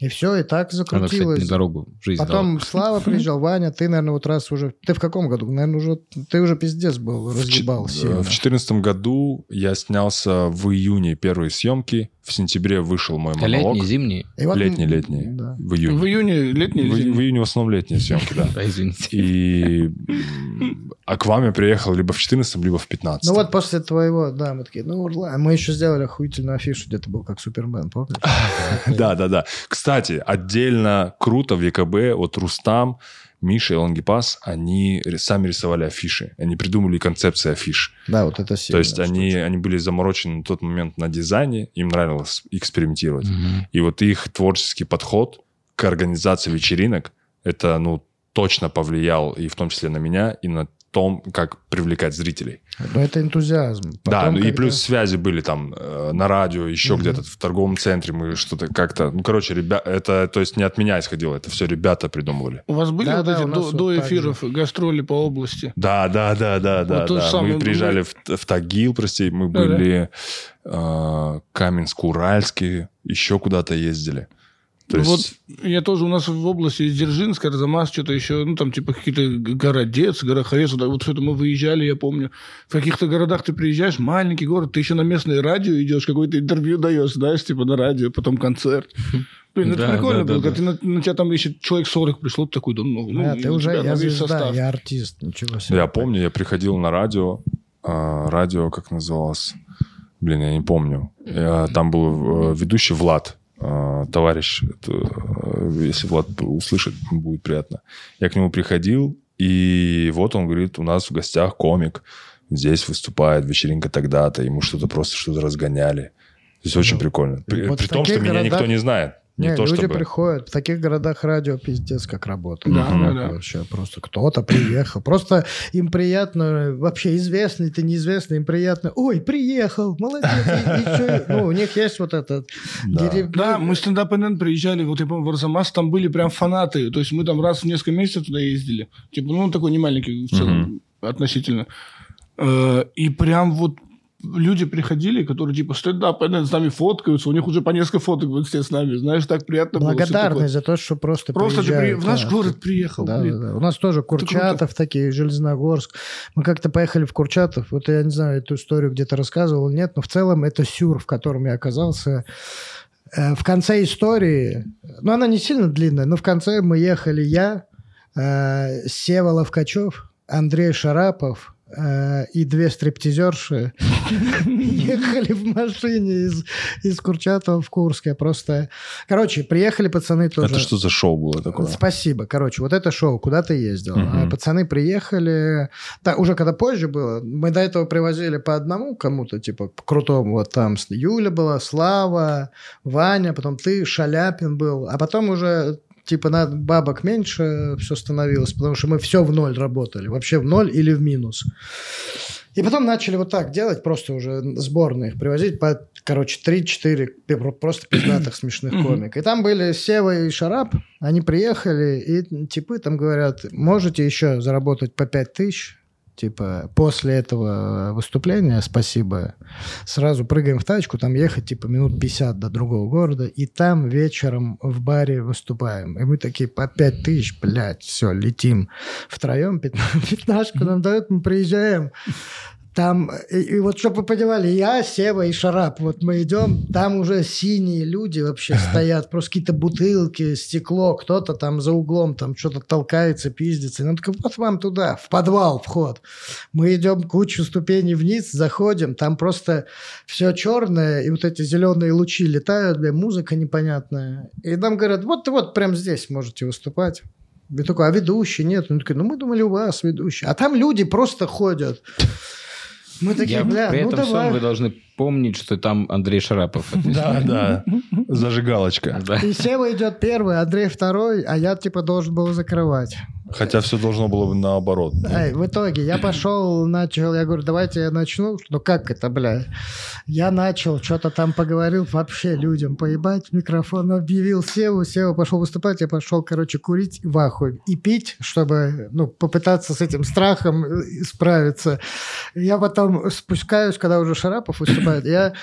И все, и так Она, кстати, закрутилось. мне дорогу в жизнь Потом Слава приезжал, Ваня, ты, наверное, вот раз уже... Ты в каком году? Наверное, уже... Ты уже пиздец был, разъебал В сильно. четырнадцатом году я снялся в июне первые съемки. В сентябре вышел мой дала. монолог. Летний, зимний? Летний, летний. Да. В июне. В июне летний или В, зимний? в июне в основном летние съемки, да. Да, извините. И а к вам я приехал либо в 14 либо в 15 Ну вот после твоего, да, мы такие, ну ладно, мы еще сделали охуительную афишу, где ты был как Супермен, помнишь? Да, да, да. Кстати, отдельно круто в ЕКБ, вот Рустам, Миша и Лангипас, они сами рисовали афиши. Они придумали концепции афиш. Да, вот это То сильно. есть они, они были заморочены на тот момент на дизайне, им нравилось экспериментировать. Мгм. И вот их творческий подход к организации вечеринок, это, ну, точно повлиял и в том числе на меня, и на том, как привлекать зрителей. Ну, это энтузиазм. да, Потом, ну и когда- плюс связи были там э, на радио, еще Мгм. где-то в торговом центре мы что-то как-то... Ну, короче, ребята, это, то есть не от меня исходило, это все ребята придумывали. У вас были Да, вот да, эти до, вот до эфиров гастроли по области? Да, да, да, да, да. то же да. самое Мы приезжали в, в Тагил, прости, мы Да-да. были э, Каменск-Уральский, еще куда-то ездили. То Ну есть... Вот я тоже у нас в области есть Дзержинск, Арзамас, что-то еще, ну там типа какие-то Городец, Гороховец, вот, так вот что-то мы выезжали, я помню. В каких-то городах ты приезжаешь, маленький город, ты еще на местное радио идешь, какое-то интервью даешь, знаешь, типа на радио, потом концерт. Блин, это Да, прикольно да, было, да, когда ты на, на тебя там еще человек 40 пришло, ты такой, да ну, ну А, и ты уже, тебя я на весь звезда, состав. я артист, ничего себе. Я помню, я приходил на радио, а, радио, как называлось, блин, я не помню. Я- там был э, ведущий Влад, товарищ, это, э, если Влад услышит, будет приятно. Я к нему приходил, и вот он говорит, у нас в гостях комик, здесь выступает, вечеринка тогда-то, ему что-то просто что-то разгоняли. То есть очень Ну, прикольно. При, вот при том, что меня никто не знает. Не, Не, то, люди чтобы... приходят. В таких городах радио пиздец как работает. Да, Ну, да, да. Вообще просто кто-то приехал. Просто им приятно, вообще известный ты, неизвестный, им приятно. Ой, приехал, молодец. Ну, у них есть вот этот... Да. мы стендап НН приезжали, вот я помню, в Арзамас, там были прям фанаты. То есть мы там раз в несколько месяцев туда ездили. Типа, ну, он такой не маленький в целом относительно. Э, И прям вот люди приходили, которые типа стендап, с нами фоткаются, у них уже по несколько фоток в инсте с нами, знаешь, так приятно Благодарность за то, что просто Просто ты при- в наш да. город приехал. Да, да, да. У нас тоже Курчатов такие, Железногорск. Мы как-то поехали в Курчатов. Вот я не знаю, эту историю где-то рассказывал, нет, но в целом это сюр, в котором я оказался. Э, В конце истории, ну, она не сильно длинная, но в конце мы ехали я, э, Сева Ловкачев, Андрей Шарапов и две стриптизерши ехали в машине из, из Курчатова в Курск. Я просто... Короче, приехали пацаны тоже. Это что за шоу было такое? Спасибо. Короче, вот это шоу, куда ты ездил? А Пацаны приехали, та- уже когда позже было, мы до этого привозили по одному кому-то, типа, крутому, вот там Юля была, Слава, Ваня, потом ты, Шаляпин был, а потом уже типа на бабок меньше все становилось, потому что мы все в ноль работали, вообще в ноль или в минус. И потом начали вот так делать, просто уже сборные их привозить по, короче, 3-4 пи- просто пиздатых смешных комика. И там были Сева и Шарап, они приехали, и типы там говорят, можете еще заработать по 5 тысяч, типа, после этого выступления, спасибо, сразу прыгаем в тачку, там ехать, типа, минут 50 до другого города, и там вечером в баре выступаем. И мы такие, по 5 тысяч, блядь, все, летим втроем, пятна- пятнашку нам дают, мы приезжаем, там, и, и вот, чтобы вы понимали, я, Сева и Шарап, вот мы идем, там уже синие люди вообще стоят, просто какие-то бутылки, стекло, кто-то там за углом там что-то толкается, пиздится. Он такой, вот вам туда, в подвал вход. Мы идем кучу ступеней вниз, заходим, там просто все черное, и вот эти зеленые лучи летают, бля, музыка непонятная. И нам говорят, вот, вот прям здесь можете выступать. Я такой, а ведущий нет? Он такой, ну мы думали, у вас ведущий. А там люди просто ходят. Мы такие, Я- бля, при ну этом всем давай. вы должны помнить, что там Андрей Шарапов. Да, да. Зажигалочка. И Сева идет первый, Андрей второй, а я типа должен был закрывать. Хотя все должно было бы наоборот. Эй, в итоге я пошел, начал, я говорю, давайте я начну. Ну как это, бля? Я начал, что-то там поговорил, вообще людям поебать, микрофон объявил Севу, Сева пошел выступать, я пошел, короче, курить в ахуе и пить, чтобы, ну, попытаться с этим страхом э, справиться. Я потом спускаюсь, когда уже Шарапов выступает, я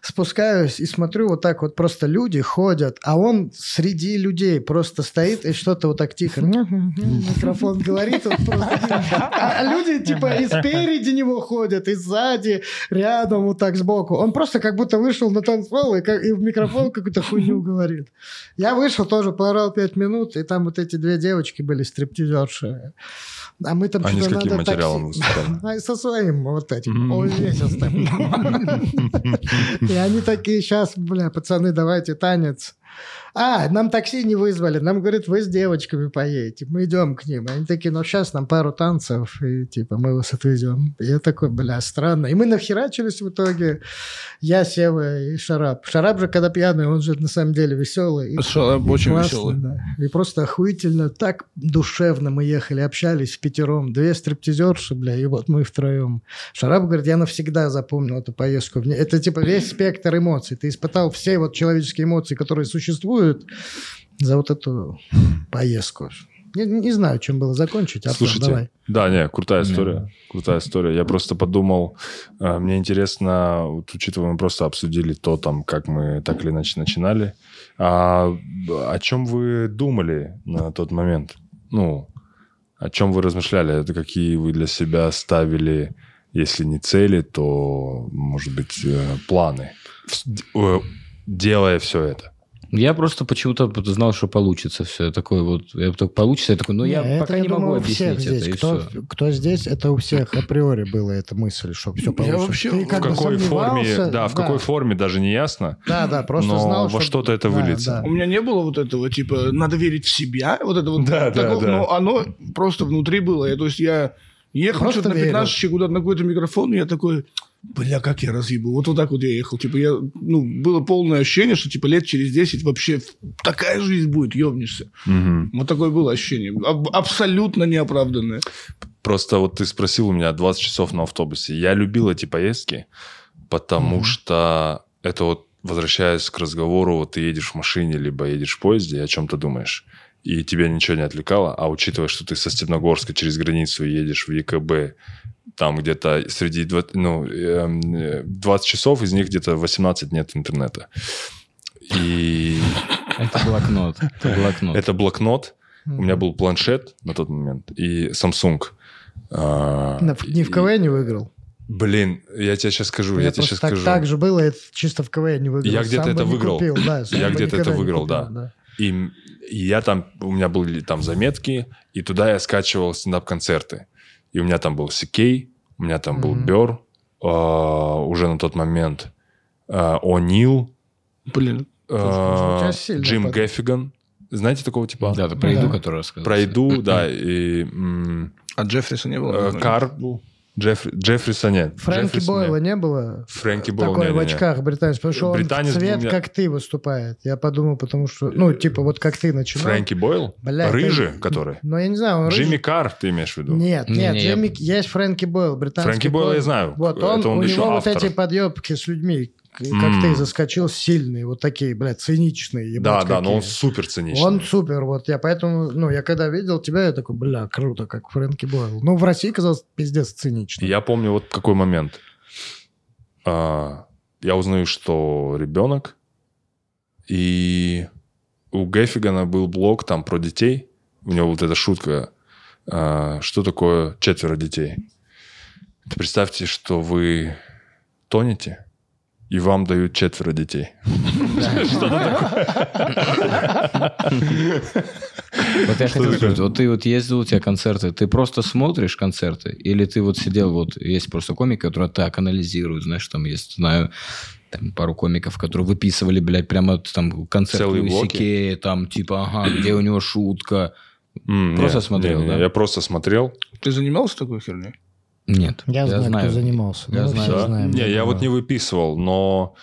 спускаюсь и смотрю, вот так вот просто люди ходят, а он среди людей просто стоит и что-то вот так тихо микрофон говорит, вот просто- а а люди типа и спереди него ходят, и сзади, рядом, вот так сбоку. Он просто как будто вышел на танцпол и, как- и в микрофон какую-то хуйню говорит. Я вышел тоже, поорал пять минут, и там вот эти две девочки были стриптизерши. А мы там Они с каким материалом такси- выступали? Со своим вот этим, увесистым. И они такие, сейчас, бля, пацаны, давайте танец. А, нам такси не вызвали. Нам говорят, вы с девочками поедете. Мы идем к ним. Они такие, ну сейчас нам пару танцев, и типа мы вас отвезем. Я такой, бля, странно. И мы нахерачились в итоге. Я, Сева и Шарап. Шарап же, когда пьяный, он же на самом деле веселый. И Шарап очень классно, веселый. да. И просто охуительно, так душевно мы ехали, общались в пятером. Две стриптизерши, бля, и вот мы втроем. Шарап говорит, я навсегда запомнил эту поездку. Это типа весь спектр эмоций. Ты испытал все вот человеческие эмоции, которые существуют за вот эту поездку. Не, не знаю, чем было закончить. Артем, Слушайте, давай. да, не, крутая история, крутая история. Я просто подумал, э, мне интересно, вот, учитывая, мы просто обсудили то, там, как мы так или иначе начинали, а, о чем вы думали на тот момент? Ну, о чем вы размышляли? Это какие вы для себя ставили, если не цели, то, может быть, э, планы, э, делая все это? Я просто почему-то знал, что получится все. Я такой вот, я так получится, я такой, ну я Не, пока это, не я могу думаю, у всех объяснить это, здесь. и кто, все. кто здесь, это у всех априори была эта мысль, что все Я получится. вообще- Ты В как в какой форме, сомневался, да, в какой форме даже не ясно. Да, да, просто Но знал, во что-то это да, выльется. да. У меня не было вот этого, типа, надо верить в себя, вот это вот. Да, да, такого, да. Но оно просто внутри было. Я, то есть я ехал что-то на верил. 15 куда-то на какой-то микрофон, и я такой, бля, как я разъебу. Вот вот так вот я ехал. Типа, я, ну, было полное ощущение, что, типа, лет через 10 вообще такая жизнь будет, ебнешься. Мгм. Вот такое было ощущение. Аб- абсолютно неоправданное. Просто вот ты спросил у меня 20 часов на автобусе. Я любил эти поездки, потому Мгм. что это вот, возвращаясь к разговору, вот ты едешь в машине, либо едешь в поезде, и о чем ты думаешь. И тебя ничего не отвлекало. А учитывая, что ты со Степногорска через границу едешь в ЕКБ, там где-то среди два- ну, эм, э, 20 часов, из них где-то 18 нет интернета. И Это блокнот. Это блокнот. это блокнот. У меня был планшет на тот момент и Samsung. А, На- Не в и- КВН не выиграл. Блин, я тебе сейчас скажу, Я я, тебе сейчас так, скажу. так же было, это чисто в КВН не выиграл. Я где-то Сам бы это не выиграл. купил, да, сам Я бы где-то это выиграл, купил, да. И, и я там, у меня были там заметки, и туда я скачивал стендап-концерты. И у меня там был Сикей, у меня там был Мгм. Бер, уже на тот момент а, О'Нил, Блин, сильно Джим под- Гэффиган. Знаете такого типа? Да, это про еду, Да. которую рассказал. Про еду, да, и м, а Джеффриса не было? э? Кар был. Джеффри, Джеффриса нет. Фрэнки Джеффриса Бойла нет. не было? Фрэнки Бойла, Такой в не-не-не. очках британец, потому что он Британец в цвет, меня- как ты, выступает. Я подумал, потому что, ну, типа, вот как ты начинал. Фрэнки Бойл? Бля, Рыжий, который? Ну, я не знаю, он Джимми рыжий. Карр, ты имеешь в виду? Нет, Не, нет, не, я- Джимми... есть Фрэнки Бойл, британский Фрэнки Бойла я знаю. Вот он, Это он у еще него вот автор. эти подъебки с людьми, к- как М. ты заскочил, сильные, вот такие, блядь, циничные. Да, ебать, да, но он какие. супер циничный. Он супер, вот я поэтому, ну, я когда видел тебя, я такой, бля, круто, как Фрэнки Бойл. Ну, в России казалось пиздец цинично. Я помню вот какой момент. А, я узнаю, что ребенок, и у Геффигана был блог там про детей. У него вот эта шутка, а, что такое четверо детей. Представьте, что вы тонете, и вам дают четверо детей. Вот я хотел сказать, вот ты вот ездил, у тебя концерты, ты просто смотришь концерты, или ты вот сидел, вот есть просто комики, которые так анализируют, знаешь, там есть, знаю, там пару комиков, которые выписывали, блядь, прямо там концерт Целые Луиси блоки? Кея, там типа, ага, где у него шутка. Просто не, смотрел, не, не, да? Я просто смотрел. Ты занимался такой херней? Нет, Я, знаю, кто занимался. Я Мы знаю. все Да? знаем. Не, я вот не выписывал, но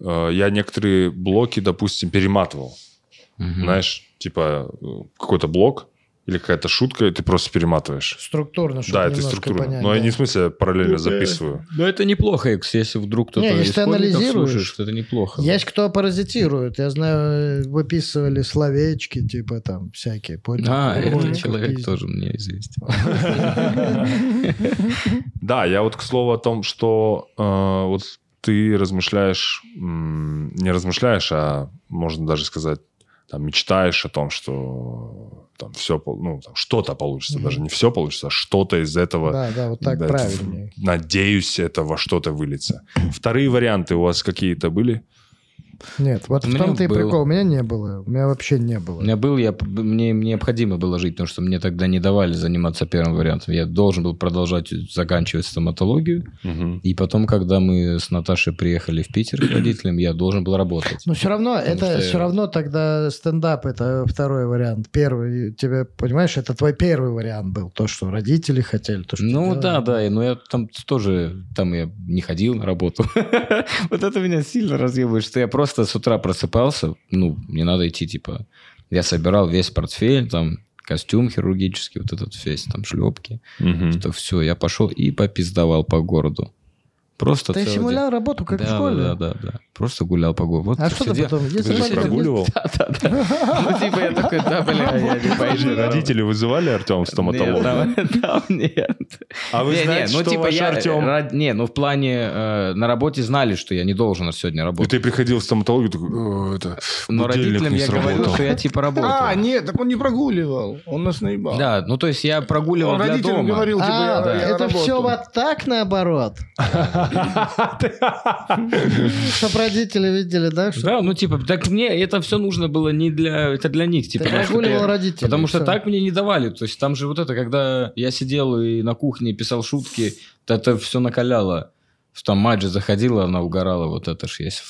э, я некоторые блоки, допустим, перематывал. Мгм. Знаешь, типа э, какой-то блок или какая-то шутка, и ты просто перематываешь. Структурно, чтобы да, это структура. понять. Но я да. не в смысле параллельно Ну, записываю. Ну, это неплохо, если вдруг кто-то Не, если ты анализируешь, слушает, что это неплохо. Есть кто паразитирует. Я знаю, выписывали словечки, типа там всякие. понял? А, этот человек пиздец. тоже мне известен. Да, я вот к слову о том, что э, вот ты размышляешь, не размышляешь, а можно даже сказать, там, мечтаешь о том, что там все, ну, там, что-то получится, Мгм. даже не все получится, а что-то из этого Да, да, вот так Да, правильнее. Надеюсь, это во что-то выльется. Вторые варианты у вас какие-то были? Нет, вот У в том-то и был. прикол. У меня не было. У меня вообще не У было. меня был, я, мне необходимо было жить, потому что мне тогда не давали заниматься первым вариантом. Я должен был продолжать заканчивать стоматологию. И потом, когда мы с Наташей приехали в Питер к родителям, я должен был работать. Но все равно, Потому это все я- равно тогда стендап это второй вариант. Первый, тебе, понимаешь, это твой первый вариант был. То, что родители хотели, то, что Ну да, да, но я там тоже, там я не ходил на работу. Вот это меня сильно разъебывает, что я просто с утра просыпался, ну, мне надо идти, типа, я собирал весь портфель, там, костюм хирургический, вот этот весь, там, шлепки, Мгм. что все, я пошел и попиздовал по городу. Просто Ты целый день. симулял работу, как да, в школе. Да, да, да. Просто гулял по городу. Вот А что ты потом? Ты же прогуливал? Да, да, да. Ну, типа, я такой, да, бля, я не пойду. Родители вызывали Артема в стоматолога? Нет, там, нет. А вы знаете, ну что типа ваш я, Артем... не, ну в плане э, на работе знали, что я не должен сегодня И работать. ты приходил в стоматологию, такой, «О, это Но родителям я говорил, сработал». что я типа работаю. А, нет, так он не прогуливал. Он нас наебал. Да, ну то есть я прогуливал Он для родителям дома. говорил, типа, А, я, это все вот так наоборот. Чтоб родители видели, да? Да, ну типа, так мне это все нужно было не для, это для них, типа. Ты родителей. Потому что так мне не давали. То есть там же вот это, когда я сидел и на кухне писал шутки, то это все накаляло. Что там Маджи заходила, она угорала, вот это ж есть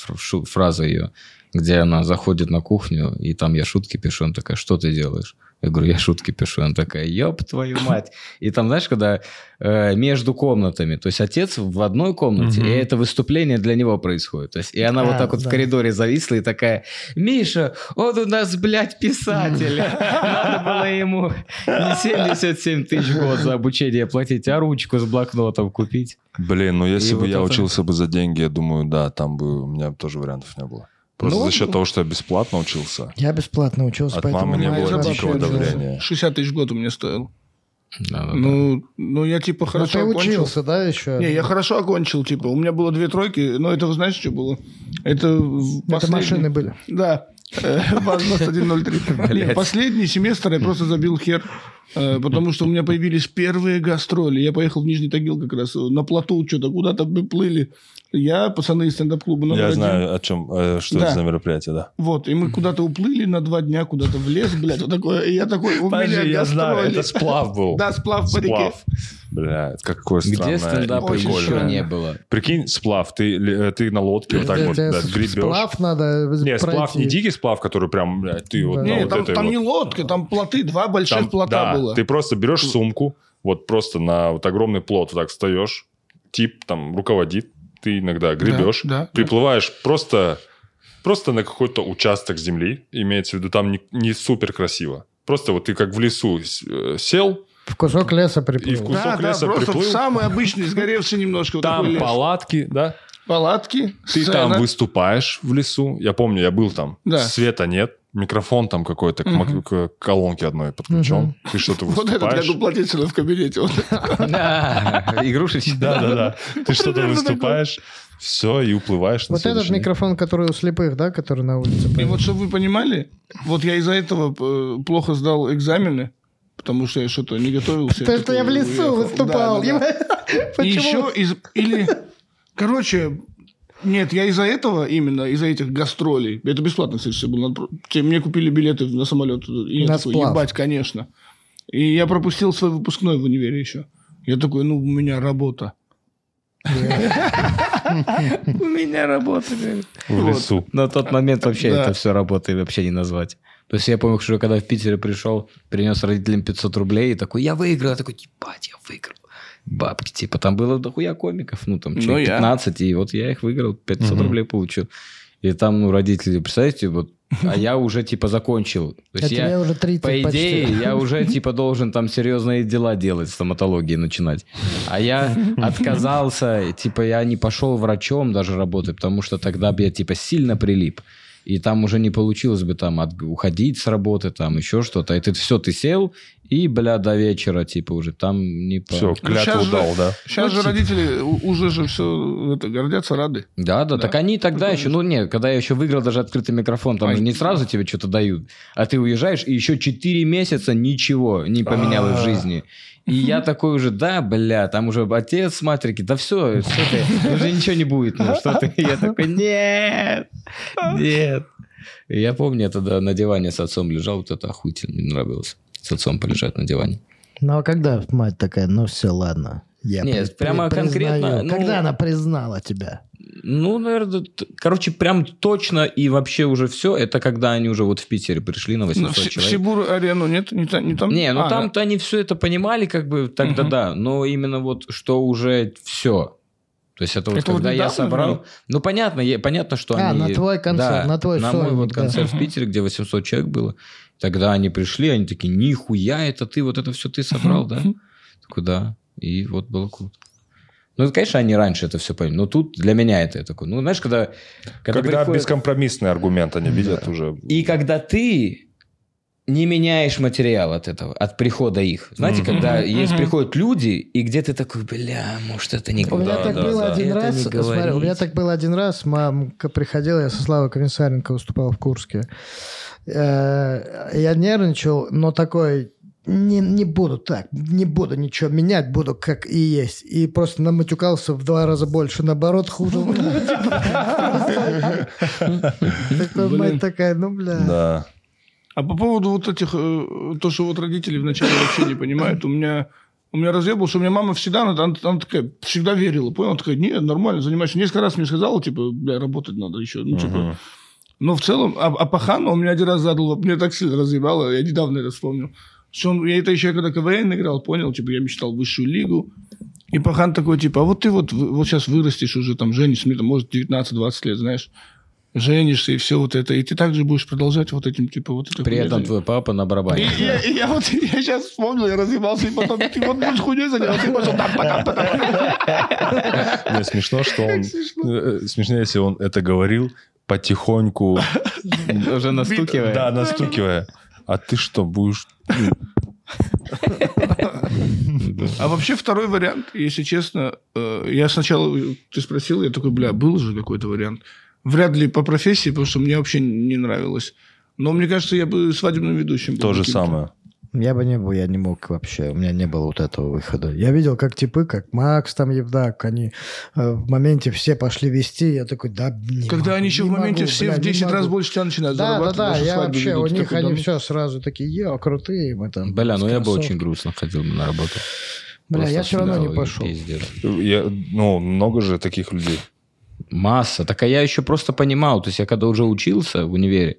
фраза ее, где она заходит на кухню, и там я шутки пишу, она такая, что ты делаешь? Я говорю, я шутки пишу. Она такая, ёб твою мать. И там, знаешь, когда э, между комнатами, то есть отец в одной комнате, Мгм. и это выступление для него происходит. То есть, и она вот А, так вот да. в коридоре зависла и такая, Миша, он у нас, блядь, писатель. Надо было ему не 77 тысяч год за обучение платить, а ручку с блокнотом купить. Блин, ну если И бы вот я это- учился бы за деньги, я думаю, да, там бы у меня тоже вариантов не было. Просто Ну, за счет того, что я бесплатно учился. Я бесплатно учился, От поэтому мамы не было дикого не- давления. 60 тысяч в год у меня стоил. Да-да-да. Ну, ну, я типа Ну, хорошо ты окончил. учился, да, еще? Не, я хорошо окончил, типа. У меня было две тройки, но это, вы знаете, что было? Это, в Это последний- машины были. Да. Э, ВАЗ-2103. Не, Последний семестр я просто забил хер, э, потому что у меня появились первые гастроли. Я поехал в Нижний Тагил как раз, э, на плоту что-то, куда-то мы плыли. Я, пацаны из стендап-клуба номер Я один. знаю, о чем, э, что Да. это за мероприятие, да. Вот, и мы куда-то уплыли на два дня, куда-то в лес, блядь, вот такое. И я такой, у меня гастроли. сплав был. Да, сплав по реке. Блядь, какое Где странное. стендапа очень еще не было? Прикинь, сплав, ты, э, ты на лодке вот так вот гребешь. Сплав надо Не, сплав не дикий сплав, который прям, блядь, ты вот на вот там, этой там не лодка, там плоты, два больших плота да, было. ты просто берешь сумку, вот просто на вот огромный плот вот так встаешь, тип там руководит, ты иногда гребешь, да, да. приплываешь просто, просто на какой-то участок земли, имеется в виду, там не, не супер красиво. Просто вот ты как в лесу э, сел, В кусок леса И в приплыл. кусок да, да, леса просто приплыл. самый обычный, сгоревший немножко. вот такой там лес. палатки, да, Палатки, ты сцена. там выступаешь в лесу. Я помню, я был там. Да. Света нет, микрофон там какой-то к, Мгм. к колонке одной подключен. Мгм. Ты что-то Вот это выступаешь. для дуплотителя в кабинете. Вот. Да, игрушечки. Да, да, да. Ты что-то выступаешь, все, и уплываешь Вот этот микрофон, который у слепых, да, который на улице. И вот, чтобы вы понимали, вот я из-за этого э, плохо сдал экзамены, потому что я что-то не готовился. То, что я в лесу выступал. И еще из... Или... Короче, нет, я из-за этого именно, из-за этих гастролей. Это бесплатно, кстати, всё было. Мне купили билеты на самолет. И я На такой, ебать, конечно. И я пропустил свой выпускной в универе еще. Я такой, ну, у меня работа. У меня работа. говорит. В лесу. На тот момент вообще это все работой вообще не назвать. То есть я помню, что когда в Питере пришел, принес родителям 500 рублей и такой, я выиграл. Я такой, ебать, я выиграл. Бабки, типа, там было дохуя комиков, ну, там, Ну, человек я. 15, и вот я их выиграл, 500 Мгм. рублей получил. И там, ну, родители, представьте, вот, а я уже, типа, закончил. То А есть тебе я, уже 30 по почти. идее, я уже, типа, должен там серьезные дела делать, стоматологии начинать. А я отказался, типа, я не пошел врачом даже работать, потому что тогда бы я, типа, сильно прилип. И там уже не получилось бы там от- уходить с работы, там еще что-то. И ты все, ты сел, и, бля, до вечера, типа, уже там не... по- Все, клятву же- дал, да. Сейчас же родители у- уже же все это, гордятся, рады. Да, да, Да. так они тогда Прикольно. еще, ну нет, когда я еще выиграл даже открытый микрофон, там Ай. же не сразу тебе что-то дают, а ты уезжаешь, и еще 4 месяца ничего не поменялось в А. жизни. И я такой уже, да, бля, там уже отец, мать такие, да все, что ты, уже ничего не будет, ну что ты. Я такой, нет, нет. И я помню, я тогда на диване с отцом лежал, вот это охуительно, мне нравилось. С отцом полежать на диване. Ну, а когда мать такая, ну все, ладно. Я Нет, при- прямо при- конкретно, признаю». ну- Когда она признала тебя? Ну, наверное, короче, прям точно и вообще уже все, это когда они уже вот в Питере пришли на Ну, 800 в, Си- в человек. Сибур арену нет? Не, не там? Не, ну А, там-то они все это понимали, как бы тогда Мгм. да, но именно вот что уже все. То есть это вот Это вот когда я недавно собрал... было? Ну, понятно, е- понятно, что А, они... на твой концерт, Да, на твой На мой вот да. концерт в Мгм. Питере, где 800 человек было. Тогда они пришли, они такие, нихуя, это ты, вот это все ты собрал, да? Такой, да. И вот было круто. Ну, это, конечно, они раньше это все поняли. Но тут для меня это я такой. Ну, знаешь, когда... Когда, приходит- бескомпромиссный аргумент они видят уже. И когда ты не меняешь материал от этого, от прихода их. Знаете, Мгм. когда Мгм. есть приходят люди, и где ты такой, бля, может, это не У меня Да, так да, было да. один Это раз. не смотри, у меня так было один раз. Мамка приходила, я со Славой Комиссаренко выступал в Курске. Э, Я нервничал, но такой не, не буду так, не буду ничего менять, буду как и есть. И просто наматюкался в два раза больше, наоборот, хуже. Мать такая, ну, бля. Да. А по поводу вот этих, э, то, что вот родители вначале вообще не понимают, у меня, у меня разъебал, что у меня мама всегда, она, она- она такая, всегда верила, понял? Она такая, нет, нормально, занимаешься. Несколько раз мне сказала, типа, бля, работать надо еще, ну, типа. Но в целом, а, а Пахану он меня один раз задал, мне так сильно разъебало, я недавно это вспомнил. Что он, я это еще когда КВН играл, понял, типа, я мечтал высшую лигу. И Пахан такой, типа, а вот ты вот, вот сейчас вырастешь уже, там, женишься, мне там, может, 19-20 лет, знаешь, женишься и все вот это, и ты также будешь продолжать вот этим, типа, вот это. При этом заниматься. твой папа на И барабане. я, и я вот, я сейчас вспомнил, я разъебался, и потом, ты вот будешь хуйней заниматься, и пошел там, потом, потом. Смешно, что он... смешно. э, Смешнее, если он это говорил потихоньку, Уже настукивая. да, настукивая. А ты что, будешь... ну, А вообще второй вариант, если честно, э, я сначала, ты спросил, я такой, бля, был же какой-то вариант. Вряд ли по профессии, потому что мне вообще не нравилось. Но мне кажется, я бы свадебным ведущим был То же самое. Я бы не был, я не мог вообще, у меня не было вот этого выхода. Я видел, как типы, как Макс там, Евдак, они э, в моменте все пошли вести, я такой, да, не Когда могу, они еще не в моменте могу, все бля, в не 10 раз могу». больше тебя начинают Да, да, зарабатывать. да, ваши я вообще, ведут. у них они да, все сразу такие, е, крутые мы там. Бля, ну я бы кроссовками». очень грустно ходил на работу. Бля, Просто я все равно не пошел. Я, ну, много же таких людей. Масса. Так а я еще просто понимал, то есть я когда уже учился в универе,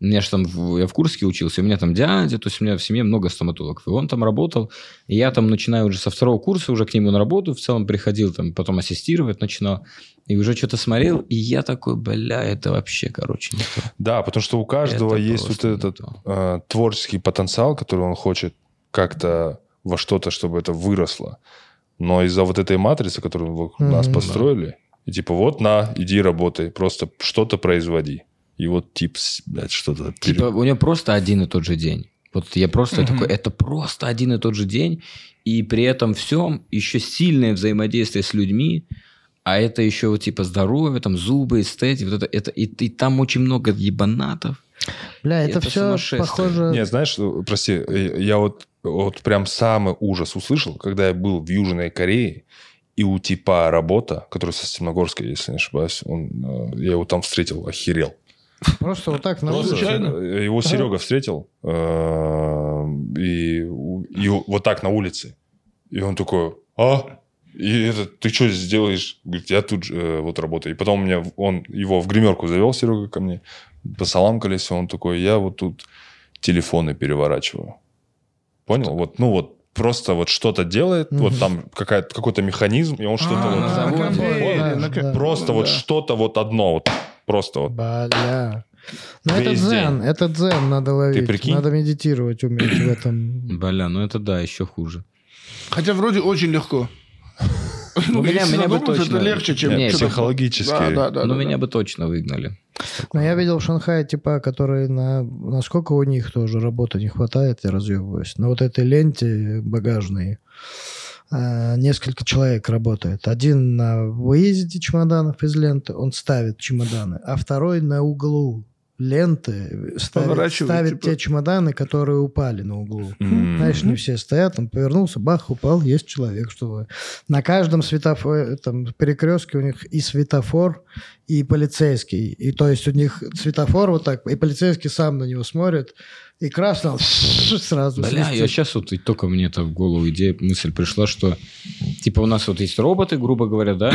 у меня же там, в- я в Курске учился, у меня там дядя, то есть у меня в семье много стоматологов, и он там работал, и я там начинаю уже со второго курса уже к нему на работу, в целом приходил там, потом ассистировать начинал, и уже что-то смотрел, и я такой, бля, это вообще, короче, не то. Да, потому что у каждого Это есть вот этот то. э, творческий потенциал, который он хочет как-то во что-то, чтобы это выросло. Но из-за вот этой матрицы, которую вокруг Мгм. нас Да. построили, и типа вот на, иди работай, просто что-то производи. И вот тип, блядь, что-то... Типа, у него просто один и тот же день. Вот я просто Мгм. такой, это просто один и тот же день, и при этом всем еще сильное взаимодействие с людьми, а это еще вот типа здоровье, там зубы, эстетика, вот это, это и, и там очень много ебанатов. Бля, это, Это все похоже... Не, знаешь, э, прости, э, я вот, вот прям самый ужас услышал, когда я был в Южной Корее, и у типа работа, который со Стемногорска, если не ошибаюсь, он, э, я его там встретил, охерел. Просто вот так на случайно? Его Серега встретил, э, и, вот так на улице. И он такой, а? И это, ты что здесь делаешь? Говорит, я тут же, э, вот работаю. И потом меня, он его в гримерку завел, Серега, ко мне. Посаламкались, он такой, я вот тут телефоны переворачиваю. Понял? Вот, ну вот, просто вот что-то делает, Мгм. вот там какая-то, какой-то механизм, и он что-то А, вот... на заводе. Просто вот что-то вот одно, вот просто вот. Бля. Ну, это дзен, день. это дзен надо ловить. прикинь? Надо медитировать уметь в этом. Бля, ну это да, еще хуже. Хотя вроде очень легко. Ну, У меня- если меня бы точно- это легче, чем... Не, психологически. Да, да, да. Но да, меня да. бы точно выгнали. Но я видел в Шанхае типа, которые на... Насколько у них тоже работы не хватает, я разъебываюсь. На вот этой ленте багажной э, несколько человек работает. Один на выезде чемоданов из ленты, он ставит чемоданы, а второй на углу ленты ставит, ставит типа. те чемоданы, которые упали на углу. М. Знаешь, не все стоят, он повернулся, бах, упал, есть человек, чтобы... На каждом светофоре, там, перекрестке у них и светофор, и полицейский. И то есть у них светофор вот так, и полицейский сам на него смотрит, и он сразу Бля, свистит. я сейчас вот только мне это в голову идея, мысль пришла, что типа у нас вот есть роботы, грубо говоря, да,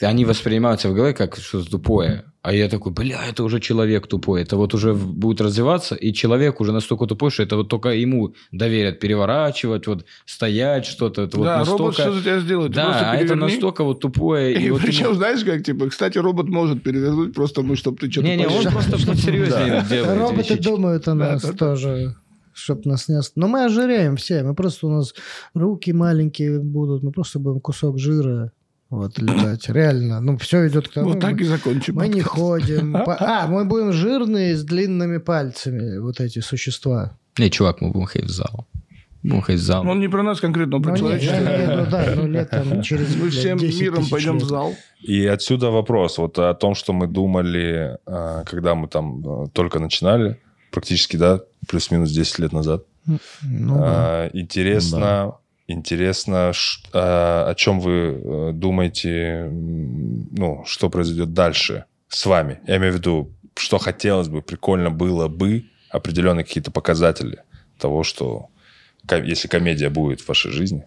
они воспринимаются в голове как что-то тупое. А я такой, бля, это уже человек тупой. Это вот уже будет развиваться, и человек уже настолько тупой, что это вот только ему доверят переворачивать, вот стоять что-то. Это вот Да, робот настолько... что за тебя сделает? Да, а это настолько вот тупое. И И вот причем, ему- знаешь, как, типа, кстати, робот может перевернуть, просто мы, чтобы ты что-то Не-не, он просто посерьезнее делает. Роботы думают о нас тоже, чтобы нас не... ост- Но мы ожиреем все, мы просто у нас руки маленькие будут, мы просто будем кусок жира вот, летать. Реально, ну, все идет к тому. Вот так и закончим. Мы не ходим. По- А, мы будем жирные с длинными пальцами, вот эти существа. Не, чувак, мы будем ходить в зал. Будем ходить в зал. Он не про нас конкретно, он про Ну, человечество. виду, да, ну, летом через Мы всем 10 миром пойдем в зал. И отсюда вопрос вот о том, что мы думали, а, когда мы там а, только начинали, практически, да, плюс-минус 10 лет назад. Ну, да. А, Интересно, интересно, а, о чем вы э, думаете, ну, что произойдет дальше с вами? Я имею в виду, что хотелось бы, прикольно было бы, определенные какие-то показатели того, что если комедия будет в вашей жизни,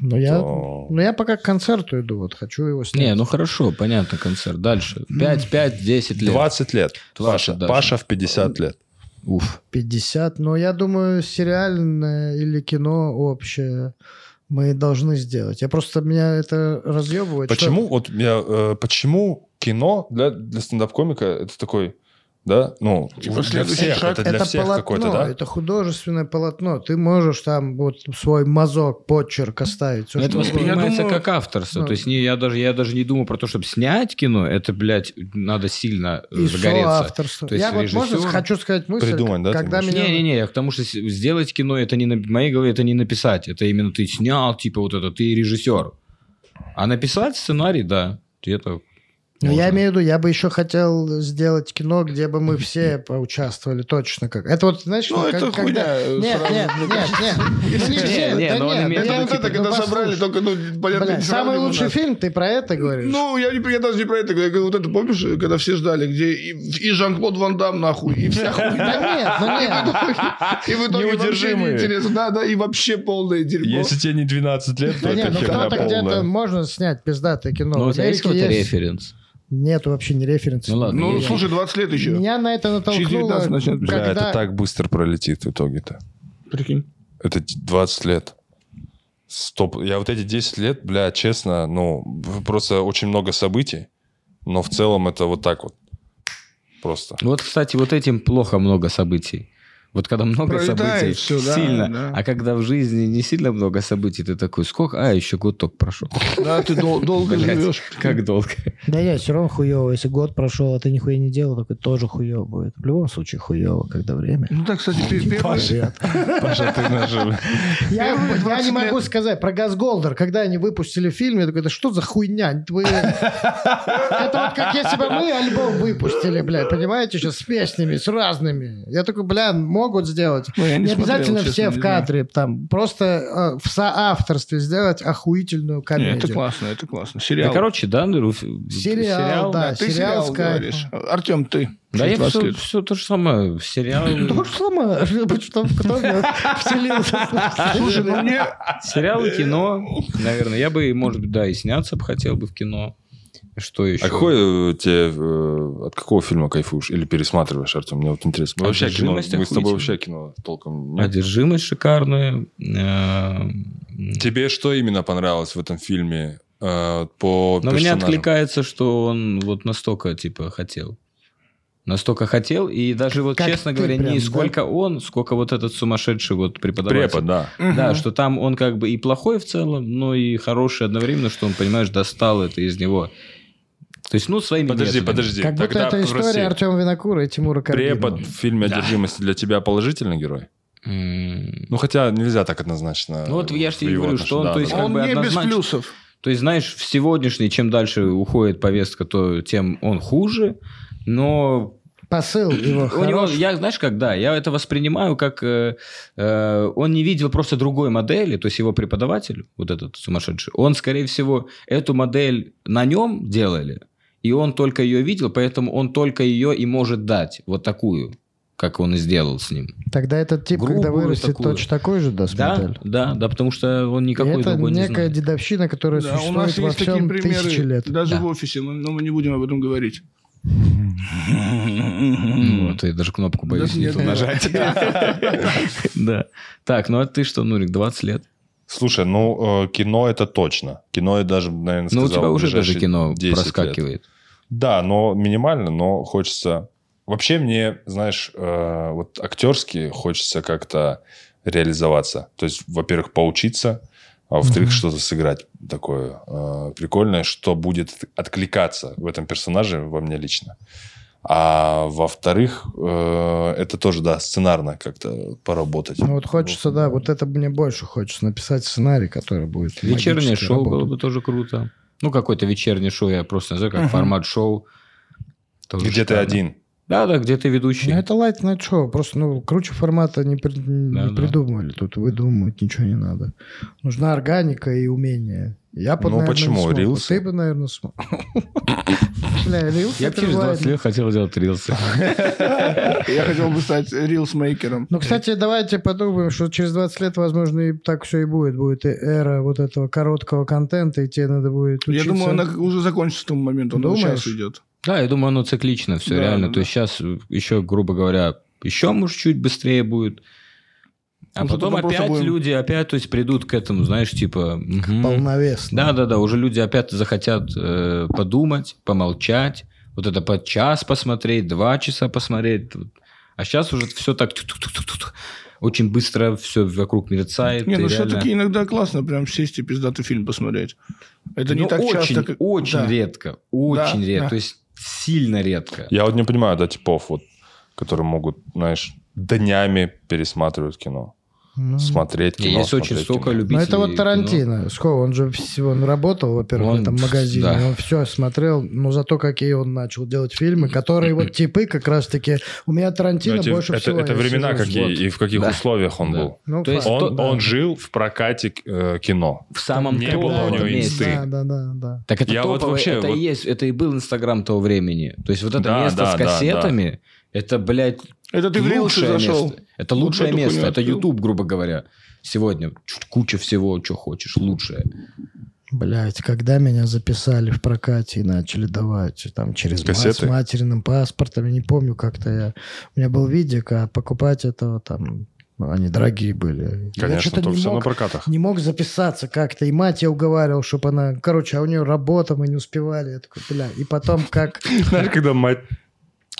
Но я, то... ну, я пока к концерту иду, вот, хочу его снять. Не, ну хорошо, понятно, концерт. Дальше. 5, 5, 10 лет. 20 лет. 20 Паша, даже. Паша в 50 лет. Уф. 50, но я думаю, сериальное или кино общее мы должны сделать. Я просто, меня это разъебывает. Почему, вот я, э, почему кино для, для стендап-комика это такой да? Ну, Типа для следующий всех, шаг. это для всех полотно, какой-то, да? это художественное полотно. Ты можешь там вот свой мазок, почерк оставить. Ну, это воспринимается думаю- как авторство. Ну. То есть не, я, даже, я даже не думаю про то, чтобы снять кино. Это, блядь, надо сильно И загореться. соавторство. То есть Я вот можно хочу сказать мысль, Придумать, да, когда меня... Не-не-не, я к тому, что сделать кино, это не на в моей голове, это не написать. Это именно ты снял, типа вот это, ты режиссер. А написать сценарий, да, это Ну, я имею в виду, я бы еще хотел сделать кино, где бы мы все поучаствовали точно как. Это вот, знаешь, Ну, как- это когда- хуйня, э, Нет, сразу, нет, нет, нет. Ну, Не, все, не, да но он нет, имеет в виду, когда собрали, только, ну, понятно, самый лучший фильм, ты про это говоришь? Ну, я, не, я даже не про это говорю. Я говорю, вот это помнишь, когда все ждали, где и, Жан-Клод Ван Дам, нахуй, и вся хуйня. Да нет, ну нет. И в итоге вообще неинтересно. Да, да, и вообще полное дерьмо. Если тебе не 12 лет, то это нет, ну херня кто-то где-то полная. можно снять пиздатое кино. Ну, у тебя есть какой-то референс? Нету вообще не референса. Ну, ладно, Ну, есть. слушай, 20 лет еще. Меня на это Через 19 натолкнуло, начнет Бля, когда... это так быстро пролетит в итоге-то. Прикинь. Это 20 лет. Стоп. Я вот эти 10 лет, бля, честно, ну, просто очень много событий, но в целом это вот так вот. Просто. Вот, кстати, вот этим плохо много событий. Вот когда много событий, всё, да, сильно. да. А когда в жизни не сильно много событий, ты такой, сколько? А, еще год только прошел. Да, ты дол- долго Блядь, живешь. Как долго? Да нет, все равно хуево. Если год прошел, а ты нихуя не делал, так это тоже хуево будет. В любом случае хуево, когда время. Ну так, кстати, пе- первый... Привет. Паша, ты нажил. Я, я 20 не могу лет. сказать про Газголдер, когда они выпустили фильм, я такой, это что за хуйня? Вы- Это вот как если бы мы альбом выпустили, блядь, понимаете, сейчас с песнями, с разными. Я такой, бля, могут сделать. Ну, я не Не смотрел, обязательно все не в знаю. кадре, там, просто э, в соавторстве сделать охуительную Не, комедию. это классно, это классно. Да, Сериал. короче, да, ну, ф- Сериал, да. Ты сериал сериал говоришь. Артем, ты. Да, я 20 все, лет. все то же самое. Сериал, То же самое, что мне вселился. Слушай, ну мне... сериал и кино, наверное. Я бы, может быть, да, и сняться бы хотел бы в кино. Что еще? А какой э, тебе, э, от какого фильма кайфуешь или пересматриваешь, Артем? Мне вот интересно. Мы вообще кино, мы с тобой вообще кино толком нет. Одержимость шикарная. Э, Тебе что именно понравилось в этом фильме по Но меня откликается, что он вот настолько, типа, хотел. Настолько хотел, и даже вот, Как честно говоря, прям, не да? сколько он, сколько вот этот сумасшедший вот преподаватель. Препод, да. Да, что там он как бы и плохой в целом, но и хороший одновременно, что он, понимаешь, достал это из него. То есть, ну, своими Подожди, методами. подожди. Как будто Тогда это прости. история Артема Винокура и Тимура Каргинова. Препод в фильме «Одержимость» для тебя положительный герой? Ну, хотя нельзя так однозначно. Ну, вот я ж тебе говорю, что он, отношении. то есть, Да, как Он бы не без однозначно- плюсов. То есть, знаешь, в сегодняшний, чем дальше уходит повестка, то тем он хуже. Но Посыл его у него, я, знаешь, как, да, я это воспринимаю как... э, э, он не видел просто другой модели, то есть его преподаватель, вот этот сумасшедший, он, скорее всего, эту модель на нем делали, и он только ее видел, поэтому он только ее и может дать, вот такую, как он и сделал с ним. Тогда этот тип, когда Грубую вырастет, такую. точно такой же даст Да, модель. да, да, потому что он никакой это другой не некая знает. дедовщина, которая Да, у существует нас во есть такие всем тысячи примеры, лет. даже Да. в офисе, но но мы не будем об этом говорить. Вот, я даже кнопку боюсь не нажать. Да. Так, ну а ты что, Нурик, 20 лет? Слушай, ну, э, кино это точно. Кино я даже, наверное, Ну, сказал, у тебя уже даже кино 10 лет. проскакивает. Да, но минимально, но хочется... Вообще мне, знаешь, э, вот актерски хочется как-то реализоваться. То есть, во-первых, поучиться, а во-вторых, Мгм. что-то сыграть такое э, прикольное, что будет откликаться в этом персонаже во мне лично. А во-вторых, э, это тоже, да, сценарно как-то поработать. Ну вот хочется, да, вот это мне больше хочется написать сценарий, который будет Вечернее шоу было работать. бы тоже круто. Ну, какое-то вечернее шоу, я просто называю как Мгм. формат шоу. Тоже Где ты один. Да, да, где ты ведущий. Ну, это лайт на шоу. Просто, ну, круче формата не, при- не Да, да. придумывали. Тут выдумывать ничего не надо. Нужна органика и умение. Я бы, Ну, наверное, почему? Рилсы? Ты бы, наверное, смог. Бля, рилсы Я через 20 ладно. лет хотел делать рилсы. Я хотел бы стать рилсмейкером. Ну, кстати, давайте подумаем, что через 20 лет, возможно, и так все и будет. Будет эра вот этого короткого контента, и тебе надо будет Я учиться. думаю, она уже закончится к тому моменту. Он Думаешь? сейчас идет. Да, я думаю, оно циклично все Да, реально. да, То есть сейчас еще, грубо говоря, еще, может, чуть быстрее будет. А Ну, потом опять будем- люди опять то есть, придут к этому, знаешь, типа... мгм. Полновесно. Да, да, да, уже люди опять захотят э, подумать, помолчать, Вот это по час посмотреть, два часа посмотреть. А сейчас уже все так очень быстро все вокруг мерцает. Не, ну реально- все-таки иногда классно прям сесть и пиздатый фильм посмотреть. Это не Ну, так очень, часто, как... Очень Да. редко. Очень Да, редко. да. То есть сильно редко. Я вот не понимаю, да, типов, вот, которые могут, знаешь, днями пересматривать кино. Ну, Смотреть кино, есть очень столько кино. Ну, любителей это вот кино. Тарантино. Сколько? Он же всего, он работал, во-первых, Он- в этом магазине. да. Он все смотрел, но зато какие он начал делать фильмы, которые вот типы как раз-таки... У меня Ну, Тарантино эти- больше это, всего... это времена какие Вот. и в каких Да. условиях он Да. был. Ну, То есть. Он, да. он жил в прокате э, кино. В самом Не топовом было у него месте. инсты. Да, да, да, да. Так это Я вот топовое, вообще это вот- и есть, это и был Инстаграм того времени. То есть вот это Да, место да, с да, кассетами, это, блядь, Это ты в зашел. место. Это Вот лучшее место. Это. YouTube, грубо говоря. Сегодня чуть куча всего, что хочешь, лучшее. Блять, когда меня записали в прокате и начали давать там через с материным паспортом, я не помню, как-то я... У меня был видик, а покупать этого там... ну, Они дорогие были. я Конечно, что-то то не все на мог, прокатах. не мог записаться как-то. И мать я уговаривал, чтобы она... Короче, а у нее работа, мы не успевали. Я такой, бля. И потом как... Знаешь, когда мать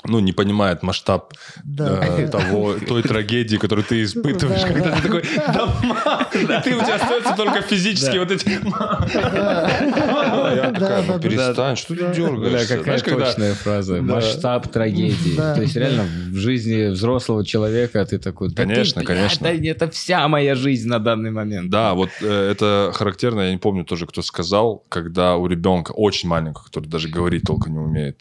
ну, не понимает масштаб Да. э, того, той трагедии, которую ты испытываешь, Да, когда да. ты такой, да, мам!» и ты у тебя остается только физически вот эти... А я такая, да, ну да, перестань, что ты Бля, дергаешься? какая Знаешь, когда... точная фраза. Масштаб трагедии. То есть реально в жизни взрослого человека ты такой... «Да ты, Конечно, конечно. да Это вся моя жизнь на данный момент. Да, вот э, это характерно, я не помню тоже, кто сказал, когда у ребенка очень маленького, который даже говорить толком не умеет,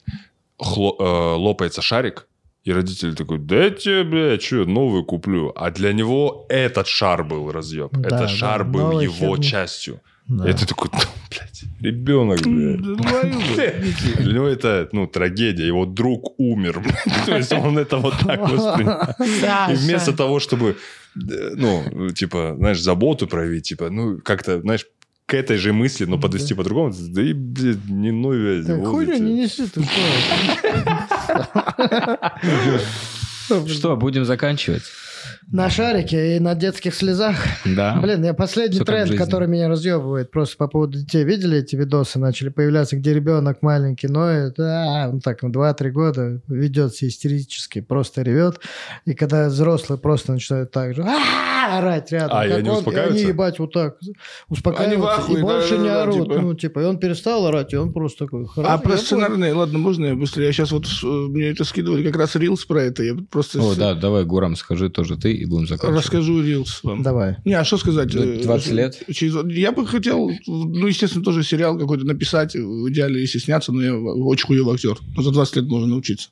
хло- э, лопается шарик, и родители такой, да я тебе, блядь, что, новый куплю. А для него этот шар был разъеб. Да, этот да, шар был его херня. частью. Да. И ты такой, «Ну, блядь, ребенок, блядь. Для него это, ну, трагедия. Его друг умер. То есть он это вот так воспринимает. И вместо того, чтобы, э, ну, типа, знаешь, заботу проявить, типа, ну, как-то, знаешь, к этой же мысли, но подвести по-другому, да и, блядь, не ну, вот хуйню не неси ты что? Что, будем заканчивать? На шарике и на детских слезах. Да. Блин, я последний Всё как в тренд, который меня разъебывает просто по поводу детей. Видели эти видосы? Начали появляться, где ребенок маленький ноет, а, он так, на 2-3 года ведет себя истерически, просто ревет. И когда взрослые просто начинают так же орать рядом. А, и они он, успокаиваются? они, ебать, вот так успокаиваются и больше не орут. типа. Ну, типа, и он перестал орать, и он просто такой... А «Хорошо, про сценарные, ладно, можно я быстрее? Я сейчас вот, э, мне это скидывали как раз рилс про это. Я просто О, да, давай, Гурам, скажи тоже ты, и будем заканчивать. расскажу рилс вам. понял». Давай. Не, а что сказать? Ну, э, 20 лет? через- Я бы хотел, ну, естественно, тоже сериал какой-то написать, в идеале, если сняться, но я очень хуёвый актер. Но за 20 лет можно научиться.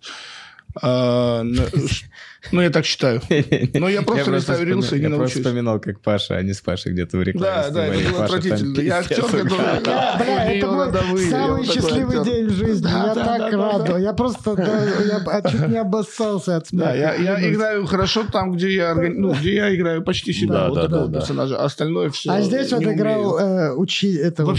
А, ну, я так считаю. Но я просто рилсы и не Я просто научусь. вспоминал, как Паша, они с Пашей где-то в рекламе Да, да, это было отвратительно. Я актер, который... это родовые, самый я счастливый день в жизни. Я так рад. Я просто я чуть не обоссался от смеха. Да, я, я играю хорошо там, где я, ну, где я играю почти себя, Да, вот да, такого да, да. персонажа. А остальное все А здесь вот играл ученого,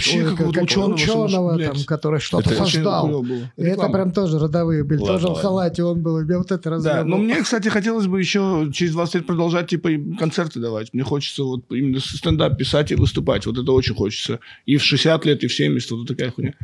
который что-то создал. это прям тоже родовые были. Тоже в халате он был. И меня вот это Да, но мне, кстати, хотелось бы еще через 20 лет продолжать, типа, концерты давать. Мне хочется вот именно стендап писать и выступать. Вот это очень хочется. И в 60 лет, и в 70, вот такая хуйня.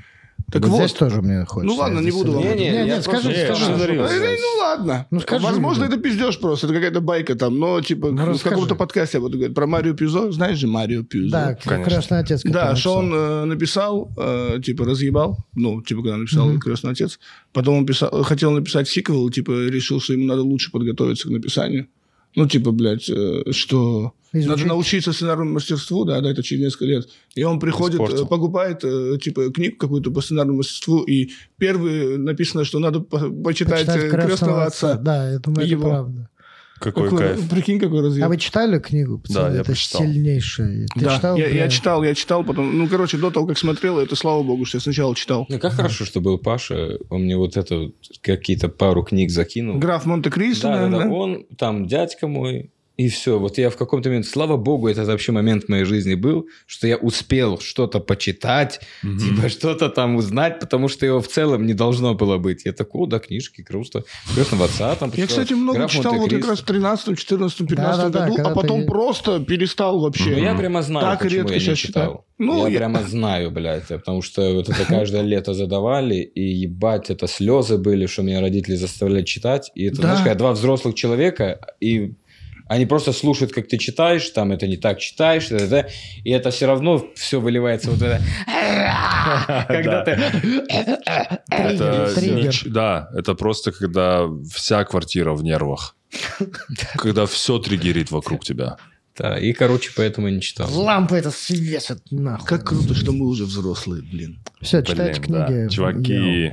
Так вот, вот. здесь тоже мне хочется. Ну ладно, не буду вам. Не, Не-не, не, я скажи, скажи. Не, Э, что э, Ну ладно. Ну, скажи Возможно, мне. это пиздеж просто. Это какая-то байка там. Но, типа, Ну, в расскажи. каком-то подкасте я буду говорить. Про Марио Пюзо. Знаешь же Марио Пюзо? Да, Конечно. крестный отец. Да, что он э, написал, э, типа, разъебал, ну, типа, когда написал Мгм. «Крестный отец». Потом он писал, хотел написать сиквел, типа, решил, что ему надо лучше подготовиться к написанию. Ну, типа, блядь, э, что... Изучить. Надо научиться сценарному мастерству, да, да, это через несколько лет. И он приходит, Испортил. э, покупает, э, типа, книгу какую-то по сценарному мастерству, и первый написано, что надо по- почитать, Почитать э, «Крестного отца». Да, я думаю, это Его. правда. Какой Какой- кайф. Прикинь, какой разъем. А вы читали книгу? пацаны? я это сильнейшее. Ты да, читал? я, я читал, я читал, потом, ну, короче, до того, как смотрел, это слава богу, что я сначала читал. Ну, как хорошо, что был Паша. Он мне вот это, какие-то пару книг закинул. Граф Монте-Кристо, Да, да, да. наверное. Он, там дядька мой, И все. Вот я в каком-то момент, слава богу, это вообще момент в моей жизни был, что я успел что-то почитать, Мгм. типа что-то там узнать, потому что его в целом не должно было быть. Я такой, о, да, книжки, круто. Крестного отца там Я, кстати, много «Граф читал вот как Монте-Кристо». раз в 13, 14, 15 Да-да-да, году, а потом ты- просто перестал вообще. Ну, я прямо знаю, Так почему редко я сейчас читал. читаю. Ну, я, я- прямо знаю, блядь, потому что вот это каждое лето задавали, и ебать, это слезы были, что меня родители заставляли читать. И это, Да. знаешь, когда два взрослых человека, и они просто слушают, как ты читаешь, там это не так читаешь, да, да, и это все равно все выливается вот это. Когда ты... Это, триггер. нич- да, это просто когда вся квартира в нервах. Когда все триггерит вокруг тебя. Да, и, короче, поэтому я не читал. Лампы это светят нахуй. Как круто, что мы уже взрослые, блин. Все, читайте книги. Чуваки.